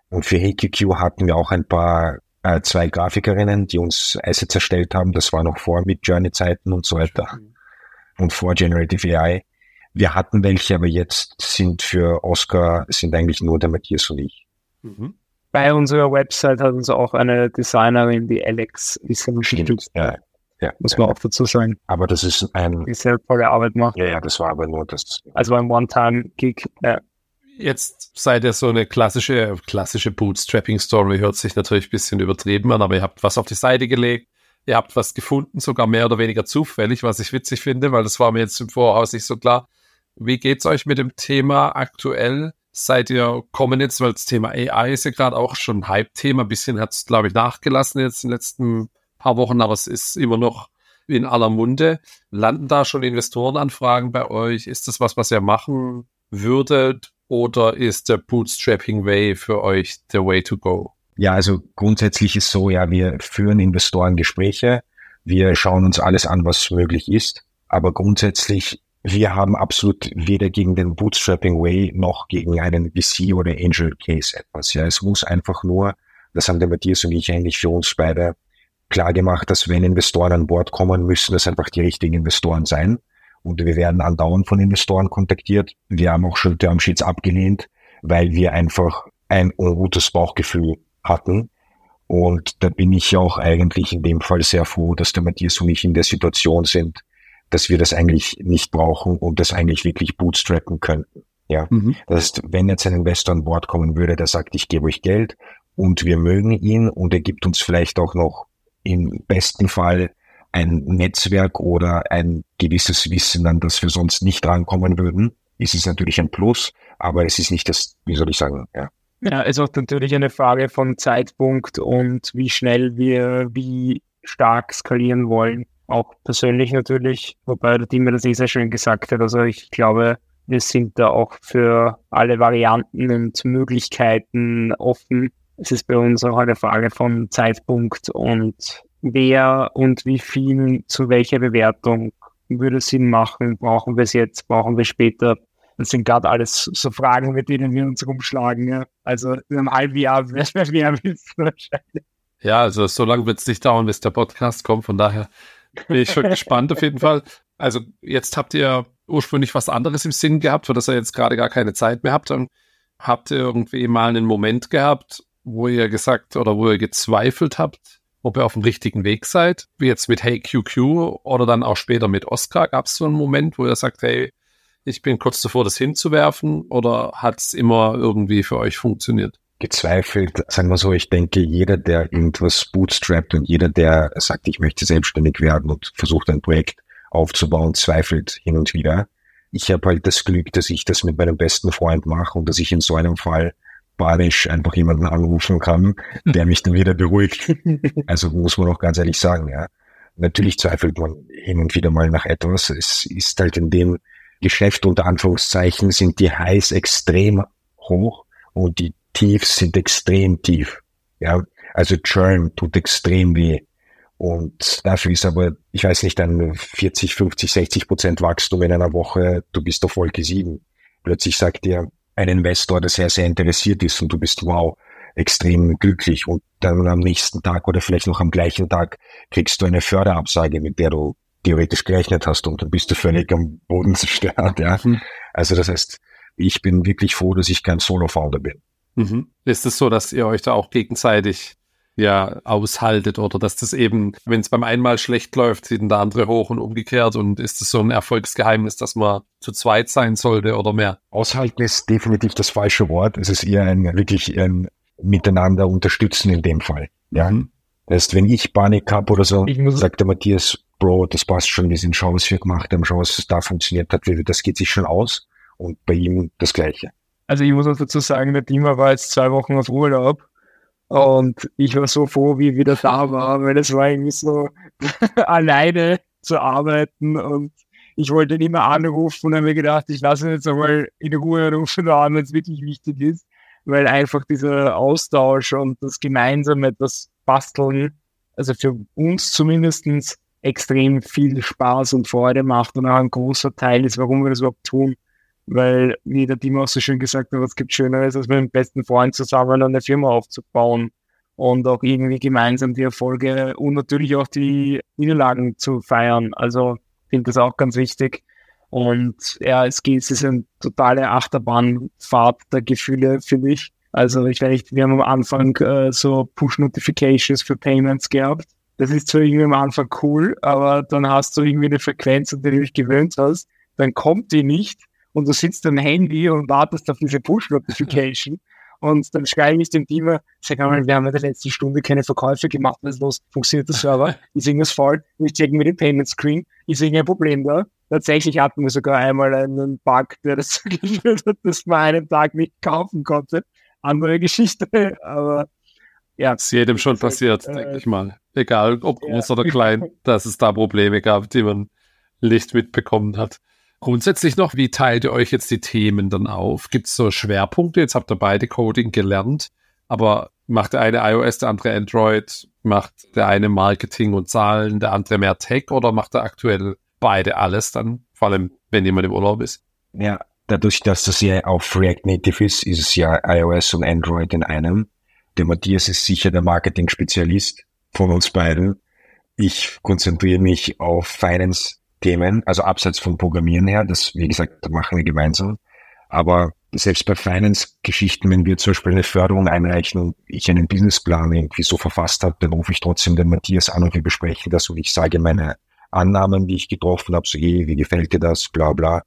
Speaker 3: Und für HQQ hatten wir auch ein paar, äh, zwei Grafikerinnen, die uns Assets erstellt haben. Das war noch vor mit Journey-Zeiten und so weiter. Und vor Generative AI. Wir hatten welche, aber jetzt sind für Oscar, sind eigentlich nur der Matthias und ich.
Speaker 2: Mhm. Bei unserer Website hat uns auch eine Designerin, die Alex, ist unterstützt. Ja, ja, muss man auch dazu sagen.
Speaker 3: Aber das ist ein.
Speaker 2: Die sehr tolle Arbeit macht.
Speaker 3: Ja, ja, das war aber nur das.
Speaker 2: Also ein One-Time-Gig. Ja.
Speaker 1: Jetzt seid ihr so eine klassische, klassische Bootstrapping-Story, hört sich natürlich ein bisschen übertrieben an, aber ihr habt was auf die Seite gelegt, ihr habt was gefunden, sogar mehr oder weniger zufällig, was ich witzig finde, weil das war mir jetzt im Voraus nicht so klar. Wie geht's euch mit dem Thema aktuell? Seid ihr kommen jetzt, weil das Thema AI ist ja gerade auch schon ein Hype-Thema, ein bisschen hat es, glaube ich, nachgelassen jetzt in den letzten paar Wochen, aber es ist immer noch in aller Munde. Landen da schon Investorenanfragen bei euch? Ist das was, was ihr machen würdet? Oder ist der Bootstrapping Way für euch der Way to go?
Speaker 3: Ja, also grundsätzlich ist so, ja, wir führen Investorengespräche. Wir schauen uns alles an, was möglich ist. Aber grundsätzlich, wir haben absolut weder gegen den Bootstrapping Way noch gegen einen VC oder Angel Case etwas. Ja, es muss einfach nur, das haben der Matthias und ich eigentlich für uns beide klar gemacht, dass wenn Investoren an Bord kommen, müssen das einfach die richtigen Investoren sein. Und wir werden andauernd von Investoren kontaktiert. Wir haben auch schon Termsheets abgelehnt, weil wir einfach ein ungutes Bauchgefühl hatten. Und da bin ich auch eigentlich in dem Fall sehr froh, dass der Matthias und ich in der Situation sind, dass wir das eigentlich nicht brauchen und das eigentlich wirklich bootstrappen könnten. Ja, mhm. das heißt, wenn jetzt ein Investor an Bord kommen würde, der sagt, ich gebe euch Geld und wir mögen ihn und er gibt uns vielleicht auch noch im besten Fall ein Netzwerk oder ein gewisses Wissen, an das wir sonst nicht rankommen würden, ist es natürlich ein Plus, aber es ist nicht das, wie soll ich sagen, ja.
Speaker 2: Ja, es ist natürlich eine Frage von Zeitpunkt und wie schnell wir wie stark skalieren wollen. Auch persönlich natürlich, wobei der Team das eh sehr schön gesagt hat. Also ich glaube, wir sind da auch für alle Varianten und Möglichkeiten offen es ist bei uns auch eine Frage von Zeitpunkt und wer und wie viel zu welcher Bewertung würde Sinn machen. Brauchen wir es jetzt, brauchen wir später? Das sind gerade alles so Fragen, mit denen wir uns rumschlagen. Ja. Also in einem halben Jahr werden wir mehr wissen wahrscheinlich.
Speaker 1: Ja, also so lange wird es nicht dauern, bis der Podcast kommt. Von daher bin ich schon gespannt auf jeden Fall. Also jetzt habt ihr ursprünglich was anderes im Sinn gehabt, für das ihr jetzt gerade gar keine Zeit mehr habt. Dann habt ihr irgendwie mal einen Moment gehabt, wo ihr gesagt oder wo ihr gezweifelt habt ob ihr auf dem richtigen Weg seid, wie jetzt mit Hey QQ oder dann auch später mit Oscar. Gab es so einen Moment, wo ihr sagt, hey, ich bin kurz davor, das hinzuwerfen oder hat es immer irgendwie für euch funktioniert?
Speaker 3: Gezweifelt, sagen wir so, ich denke, jeder, der irgendwas bootstrappt und jeder, der sagt, ich möchte selbstständig werden und versucht ein Projekt aufzubauen, zweifelt hin und wieder. Ich habe halt das Glück, dass ich das mit meinem besten Freund mache und dass ich in so einem Fall panisch einfach jemanden anrufen kann, der mich dann wieder beruhigt. Also muss man auch ganz ehrlich sagen, ja. Natürlich zweifelt man hin und wieder mal nach etwas. Es ist halt in dem Geschäft unter Anführungszeichen sind die Highs extrem hoch und die Tiefs sind extrem tief. Ja, also Churn tut extrem weh. Und dafür ist aber, ich weiß nicht, ein 40, 50, 60 Prozent Wachstum in einer Woche, du bist auf Wolke 7. Plötzlich sagt dir ein Investor, der sehr, sehr interessiert ist und du bist wow, extrem glücklich und dann am nächsten Tag oder vielleicht noch am gleichen Tag kriegst du eine Förderabsage, mit der du theoretisch gerechnet hast und dann bist du völlig am Boden zerstört, ja. Mhm. Also das heißt, ich bin wirklich froh, dass ich kein Solo-Founder bin.
Speaker 1: Mhm. Ist es so, dass ihr euch da auch gegenseitig ja aushaltet oder dass das eben, wenn es beim einmal schlecht läuft, sieht der andere hoch und umgekehrt und ist das so ein Erfolgsgeheimnis, dass man zu zweit sein sollte oder mehr?
Speaker 3: Aushalten ist definitiv das falsche Wort. Es ist eher ein wirklich ein Miteinander unterstützen in dem Fall. Ja. Mhm. Das heißt, wenn ich Panik habe oder so, sagt der Matthias, Bro, das passt schon, wir sind schau, was wir gemacht haben, schau, was da funktioniert hat, das geht sich schon aus. Und bei ihm das Gleiche.
Speaker 2: Also ich muss auch dazu sagen, der Dima war jetzt zwei Wochen auf Urlaub und ich war so froh, wie er wieder da war, weil es war irgendwie so alleine zu arbeiten und ich wollte ihn immer anrufen und habe mir gedacht, ich lasse ihn jetzt einmal in Ruhe rufen wenn es wirklich wichtig ist, weil einfach dieser Austausch und das gemeinsame etwas basteln, also für uns zumindestens extrem viel Spaß und Freude macht und auch ein großer Teil ist, warum wir das überhaupt tun weil, wie der Timo auch so schön gesagt hat, es gibt Schöneres, als mit einem besten Freund zusammen eine Firma aufzubauen und auch irgendwie gemeinsam die Erfolge und natürlich auch die Niederlagen zu feiern. Also finde das auch ganz wichtig. Und ja, es geht, es ist eine totale Achterbahnfahrt der Gefühle, finde ich. Also ich weiß nicht, wir haben am Anfang äh, so Push-Notifications für Payments gehabt. Das ist zwar irgendwie am Anfang cool, aber dann hast du irgendwie eine Frequenz, an die du dich gewöhnt hast. Dann kommt die nicht und du sitzt am Handy und wartest auf diese Push-Notification. Und dann schreibe ich dem Team, sag mal, wir haben in der letzten Stunde keine Verkäufe gemacht, was ist los? Funktioniert der Server? Ist irgendwas falsch? Ich checke mir den Payment Screen. Ist irgendein Problem da? Tatsächlich hatten wir sogar einmal einen Bug, der das geführt hat, dass man einen Tag nicht kaufen konnte. Andere Geschichte, aber ja.
Speaker 1: Ist jedem schon passiert, äh, denke ich mal. Egal, ob groß ja. oder klein, dass es da Probleme gab, die man nicht mitbekommen hat. Grundsätzlich noch, wie teilt ihr euch jetzt die Themen dann auf? Gibt es so Schwerpunkte? Jetzt habt ihr beide Coding gelernt, aber macht der eine iOS, der andere Android, macht der eine Marketing und Zahlen, der andere mehr Tech oder macht er aktuell beide alles dann, vor allem wenn jemand im Urlaub ist?
Speaker 3: Ja, dadurch, dass das ja auf React Native ist, ist es ja iOS und Android in einem. Der Matthias ist sicher der Marketing-Spezialist von uns beiden. Ich konzentriere mich auf Finance Themen, also abseits vom Programmieren her, das, wie gesagt, machen wir gemeinsam. Aber selbst bei Finance-Geschichten, wenn wir zum Beispiel eine Förderung einreichen und ich einen Businessplan irgendwie so verfasst habe, dann rufe ich trotzdem den Matthias an und wir besprechen das und ich sage meine Annahmen, die ich getroffen habe, so, hey, wie gefällt dir das, bla bla.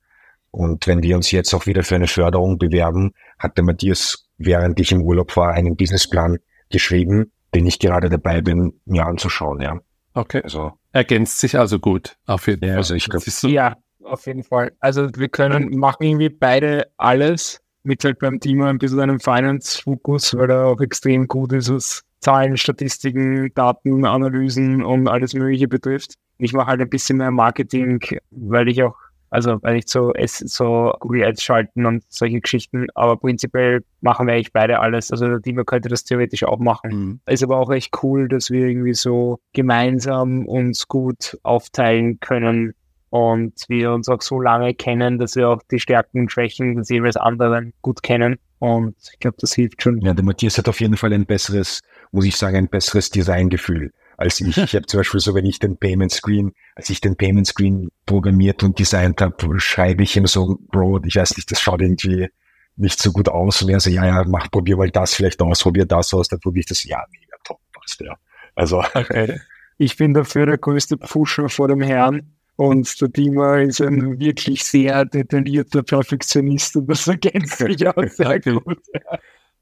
Speaker 3: Und wenn wir uns jetzt auch wieder für eine Förderung bewerben, hat der Matthias, während ich im Urlaub war, einen Businessplan geschrieben, den ich gerade dabei bin, mir anzuschauen, ja.
Speaker 1: Okay. Also ergänzt sich also gut, auf jeden
Speaker 2: ja, Fall. Also ich glaub, so. Ja, auf jeden Fall. Also wir können machen irgendwie beide alles mit halt beim Team ein bisschen einem Finance-Fokus, weil er auch extrem gut ist, was Zahlen, Statistiken, Daten, Analysen und alles Mögliche betrifft. Ich mache halt ein bisschen mehr Marketing, weil ich auch also weil ich so, es, so Google Ads schalten und solche Geschichten. Aber prinzipiell machen wir eigentlich beide alles. Also der Team könnte das theoretisch auch machen. Mhm. Ist aber auch echt cool, dass wir irgendwie so gemeinsam uns gut aufteilen können und wir uns auch so lange kennen, dass wir auch die Stärken und Schwächen des jeweils anderen gut kennen. Und ich glaube, das hilft schon.
Speaker 3: Ja, der Matthias hat auf jeden Fall ein besseres, muss ich sagen, ein besseres Designgefühl als ich. Ich habe zum Beispiel so, wenn ich den Payment Screen, als ich den Payment Screen programmiert und designt habe, schreibe ich ihm so, Bro, ich weiß nicht, das schaut irgendwie nicht so gut aus. Und er so, ja, ja, mach, probier mal das vielleicht aus, probier das aus, dann probier ich das, ja, mega top, passt, ja. Also.
Speaker 2: Okay. Ich bin dafür der größte Pusher vor dem Herrn. Und der Dima ist ein wirklich sehr detaillierter Perfektionist und das ergänzt sich auch sehr gut.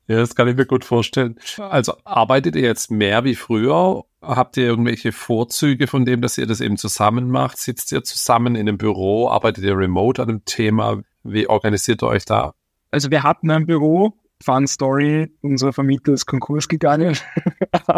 Speaker 1: Ja, das kann ich mir gut vorstellen. Also arbeitet ihr jetzt mehr wie früher? Habt ihr irgendwelche Vorzüge von dem, dass ihr das eben zusammen macht? Sitzt ihr zusammen in einem Büro? Arbeitet ihr remote an einem Thema? Wie organisiert ihr euch da?
Speaker 2: Also wir hatten ein Büro, Fun Story, unser Vermieter ist Konkurs gegangen.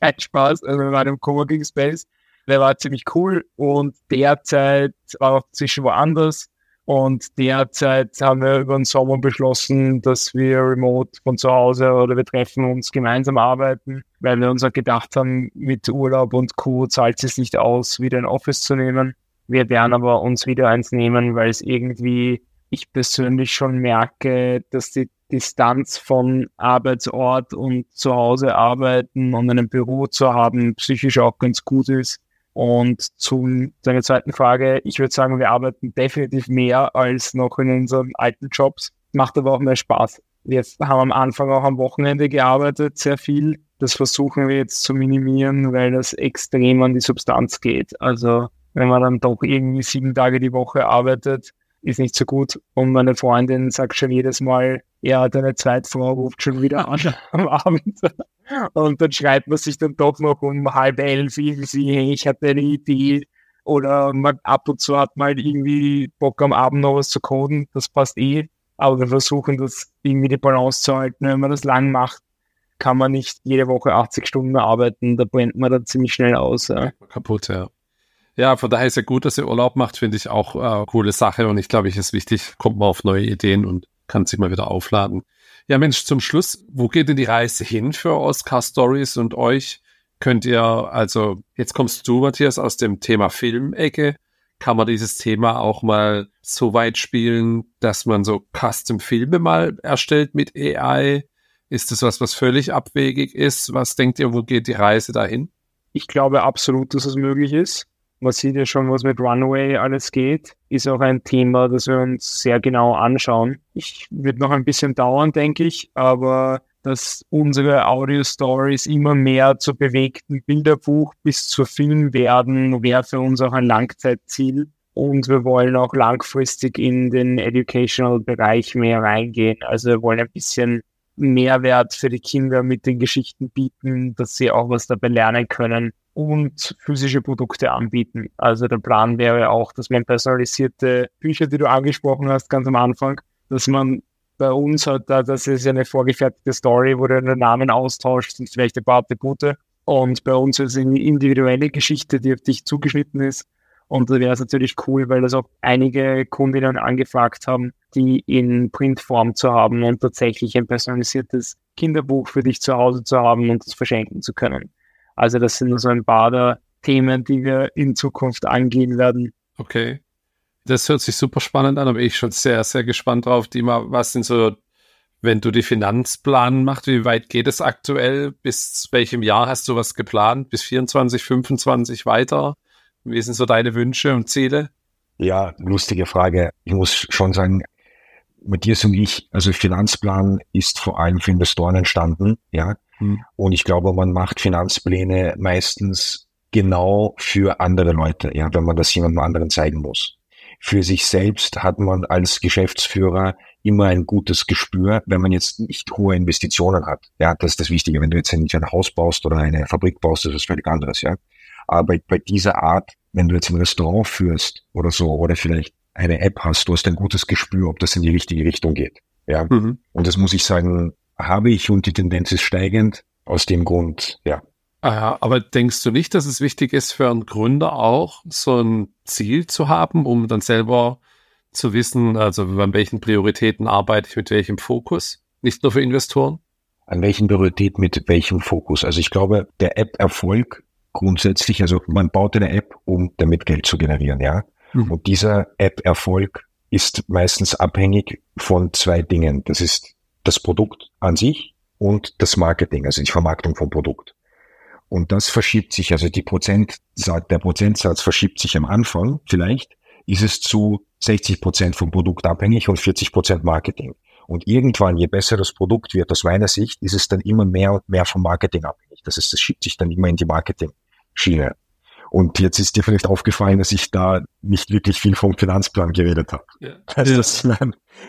Speaker 2: Kein Spaß, also wir waren im Coworking Space. Der war ziemlich cool und derzeit war auch zwischen woanders und derzeit haben wir über den Sommer beschlossen, dass wir remote von zu Hause oder wir treffen uns gemeinsam arbeiten, weil wir uns auch gedacht haben, mit Urlaub und Co. zahlt es nicht aus, wieder ein Office zu nehmen. Wir werden aber uns wieder eins nehmen, weil es irgendwie, ich persönlich schon merke, dass die Distanz von Arbeitsort und zu Hause arbeiten und einem Büro zu haben, psychisch auch ganz gut ist. Und zu deiner zweiten Frage, ich würde sagen, wir arbeiten definitiv mehr als noch in unseren alten Jobs, macht aber auch mehr Spaß. Wir haben am Anfang auch am Wochenende gearbeitet, sehr viel. Das versuchen wir jetzt zu minimieren, weil das extrem an die Substanz geht. Also wenn man dann doch irgendwie sieben Tage die Woche arbeitet, ist nicht so gut. Und meine Freundin sagt schon jedes Mal, ja, deine Zweitfrau ruft schon wieder an am Abend. Und dann schreibt man sich dann doch noch um halb elf irgendwie, ich hatte eine Idee. Oder man, ab und zu hat man irgendwie Bock am Abend noch was zu coden. Das passt eh. Aber wir versuchen das irgendwie die Balance zu halten. Wenn man das lang macht, kann man nicht jede Woche 80 Stunden arbeiten. Da brennt man dann ziemlich schnell aus. Ja.
Speaker 1: Kaputt, ja. Ja, von daher ist ja gut, dass ihr Urlaub macht, finde ich auch äh, coole Sache. Und ich glaube, ich ist wichtig, kommt man auf neue Ideen und kann sich mal wieder aufladen. Ja, Mensch, zum Schluss, wo geht denn die Reise hin für Oscar Stories und euch? Könnt ihr, also jetzt kommst du, Matthias, aus dem Thema Filmecke. Kann man dieses Thema auch mal so weit spielen, dass man so Custom-Filme mal erstellt mit AI? Ist das was, was völlig abwegig ist? Was denkt ihr, wo geht die Reise dahin?
Speaker 2: Ich glaube absolut, dass es möglich ist. Man sieht ja schon, was mit Runaway alles geht. Ist auch ein Thema, das wir uns sehr genau anschauen. Ich wird noch ein bisschen dauern, denke ich, aber dass unsere Audio-Stories immer mehr zur bewegten Bilderbuch bis zur Film werden, wäre für uns auch ein Langzeitziel. Und wir wollen auch langfristig in den Educational-Bereich mehr reingehen. Also wir wollen ein bisschen Mehrwert für die Kinder mit den Geschichten bieten, dass sie auch was dabei lernen können und physische Produkte anbieten. Also der Plan wäre auch, dass man personalisierte Bücher, die du angesprochen hast, ganz am Anfang, dass man bei uns hat, das ist ja eine vorgefertigte Story, wo du den Namen austauscht und vielleicht ein paar Attribute. Und bei uns ist es eine individuelle Geschichte, die auf dich zugeschnitten ist. Und da wäre es natürlich cool, weil das auch einige Kundinnen angefragt haben, die in Printform zu haben und tatsächlich ein personalisiertes Kinderbuch für dich zu Hause zu haben und das verschenken zu können. Also das sind nur so ein paar der Themen, die wir in Zukunft angehen werden.
Speaker 1: Okay. Das hört sich super spannend an, aber ich schon sehr, sehr gespannt drauf, Dima. Was sind so, wenn du die Finanzplan machst, wie weit geht es aktuell? Bis welchem Jahr hast du was geplant? Bis 24, 25 weiter? Wie sind so deine Wünsche und Ziele?
Speaker 3: Ja, lustige Frage. Ich muss schon sagen, Matthias und ich, also Finanzplan ist vor allem für Investoren entstanden, ja. Mhm. Und ich glaube, man macht Finanzpläne meistens genau für andere Leute, ja, wenn man das jemandem anderen zeigen muss. Für sich selbst hat man als Geschäftsführer immer ein gutes Gespür, wenn man jetzt nicht hohe Investitionen hat. Ja, das ist das Wichtige. Wenn du jetzt nicht ein Haus baust oder eine Fabrik baust, das ist was völlig anderes, ja. Aber bei dieser Art, wenn du jetzt ein Restaurant führst oder so, oder vielleicht eine App hast, du hast ein gutes Gespür, ob das in die richtige Richtung geht. Ja. Mhm. Und das muss ich sagen, habe ich und die Tendenz ist steigend. Aus dem Grund, ja.
Speaker 1: Ah aber denkst du nicht, dass es wichtig ist für einen Gründer auch, so ein Ziel zu haben, um dann selber zu wissen, also an welchen Prioritäten arbeite ich mit welchem Fokus? Nicht nur für Investoren?
Speaker 3: An welchen Prioritäten mit welchem Fokus? Also ich glaube, der App-Erfolg grundsätzlich, also man baut eine App, um damit Geld zu generieren, ja. Mhm. Und dieser App-Erfolg ist meistens abhängig von zwei Dingen. Das ist das Produkt an sich und das Marketing, also die Vermarktung vom Produkt. Und das verschiebt sich, also die Prozentsatz, der Prozentsatz verschiebt sich am Anfang. Vielleicht ist es zu 60 Prozent vom Produkt abhängig und 40 Prozent Marketing. Und irgendwann, je besser das Produkt wird, aus meiner Sicht, ist es dann immer mehr und mehr vom Marketing abhängig. Das heißt, es schiebt sich dann immer in die Marketing-Schiene. Und jetzt ist dir vielleicht aufgefallen, dass ich da nicht wirklich viel vom Finanzplan geredet habe. Ja. Also, das,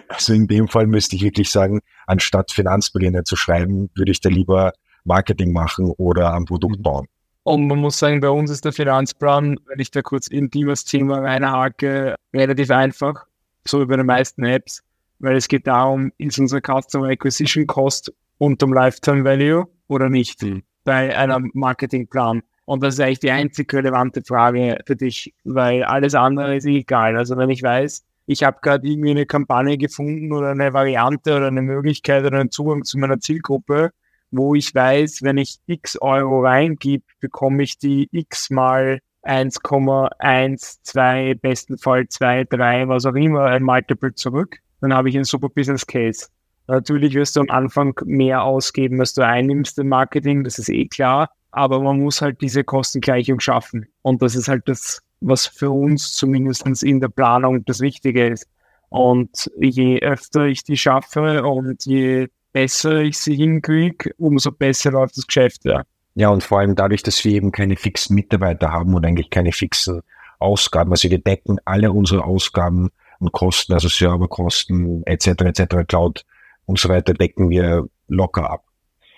Speaker 3: also in dem Fall müsste ich wirklich sagen, anstatt Finanzpläne zu schreiben, würde ich da lieber Marketing machen oder am Produkt mhm. bauen.
Speaker 2: Und man muss sagen, bei uns ist der Finanzplan, wenn ich da kurz in das Thema reinhake, relativ einfach, so wie bei den meisten Apps, weil es geht darum, ist unser Customer Acquisition Cost unterm Lifetime Value oder nicht mhm. bei einem Marketingplan. Und das ist eigentlich die einzig relevante Frage für dich, weil alles andere ist egal. Also wenn ich weiß, ich habe gerade irgendwie eine Kampagne gefunden oder eine Variante oder eine Möglichkeit oder einen Zugang zu meiner Zielgruppe, wo ich weiß, wenn ich x Euro reingib, bekomme ich die x mal 1,1, 2, bestenfalls 2, 3, was auch immer, ein Multiple zurück, dann habe ich einen super Business Case. Natürlich wirst du am Anfang mehr ausgeben, als du einnimmst im Marketing, das ist eh klar aber man muss halt diese Kostengleichung schaffen. Und das ist halt das, was für uns zumindest in der Planung das Wichtige ist. Und je öfter ich die schaffe und je besser ich sie hinkriege, umso besser läuft das Geschäft. Ja.
Speaker 3: ja, und vor allem dadurch, dass wir eben keine fixen Mitarbeiter haben und eigentlich keine fixen Ausgaben, also wir decken alle unsere Ausgaben und Kosten, also Serverkosten etc. etc. Cloud und so weiter, decken wir locker ab.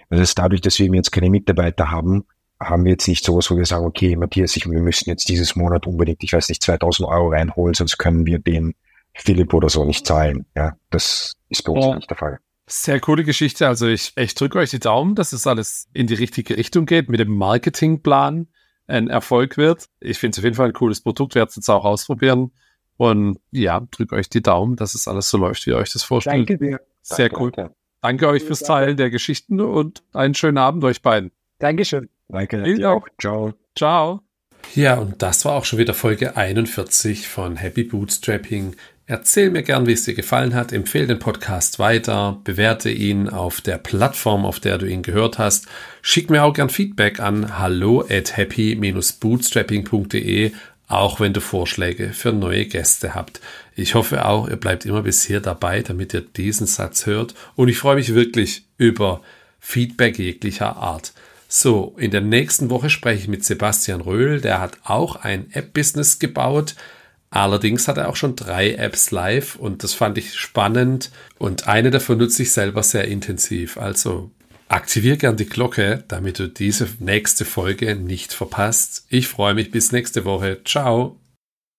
Speaker 3: Das heißt, dadurch, dass wir jetzt keine Mitarbeiter haben, haben wir jetzt nicht sowas, wo wir sagen, okay, Matthias, ich, wir müssen jetzt dieses Monat unbedingt, ich weiß nicht, 2000 Euro reinholen, sonst können wir den Philipp oder so nicht zahlen. Ja, das ist bei uns ja. nicht der Fall.
Speaker 1: Sehr coole Geschichte. Also ich, ich drücke euch die Daumen, dass es alles in die richtige Richtung geht, mit dem Marketingplan ein Erfolg wird. Ich finde es auf jeden Fall ein cooles Produkt, werde es jetzt auch ausprobieren. Und ja, drücke euch die Daumen, dass es alles so läuft, wie ihr euch das vorstellt.
Speaker 2: Danke dir.
Speaker 1: Sehr
Speaker 2: danke,
Speaker 1: cool. Danke. Danke euch fürs Teilen der Geschichten und einen schönen Abend euch beiden.
Speaker 2: Dankeschön.
Speaker 3: Danke. Dir auch.
Speaker 1: Ciao. Ciao. Ja, und das war auch schon wieder Folge 41 von Happy Bootstrapping. Erzähl mir gern, wie es dir gefallen hat. Empfehle den Podcast weiter. Bewerte ihn auf der Plattform, auf der du ihn gehört hast. Schick mir auch gern Feedback an hallo at happy-bootstrapping.de auch wenn du Vorschläge für neue Gäste habt. Ich hoffe auch, ihr bleibt immer bis hier dabei, damit ihr diesen Satz hört. Und ich freue mich wirklich über Feedback jeglicher Art. So, in der nächsten Woche spreche ich mit Sebastian Röhl. Der hat auch ein App-Business gebaut. Allerdings hat er auch schon drei Apps live und das fand ich spannend. Und eine davon nutze ich selber sehr intensiv. Also Aktivier gern die Glocke, damit du diese nächste Folge nicht verpasst. Ich freue mich bis nächste Woche. Ciao.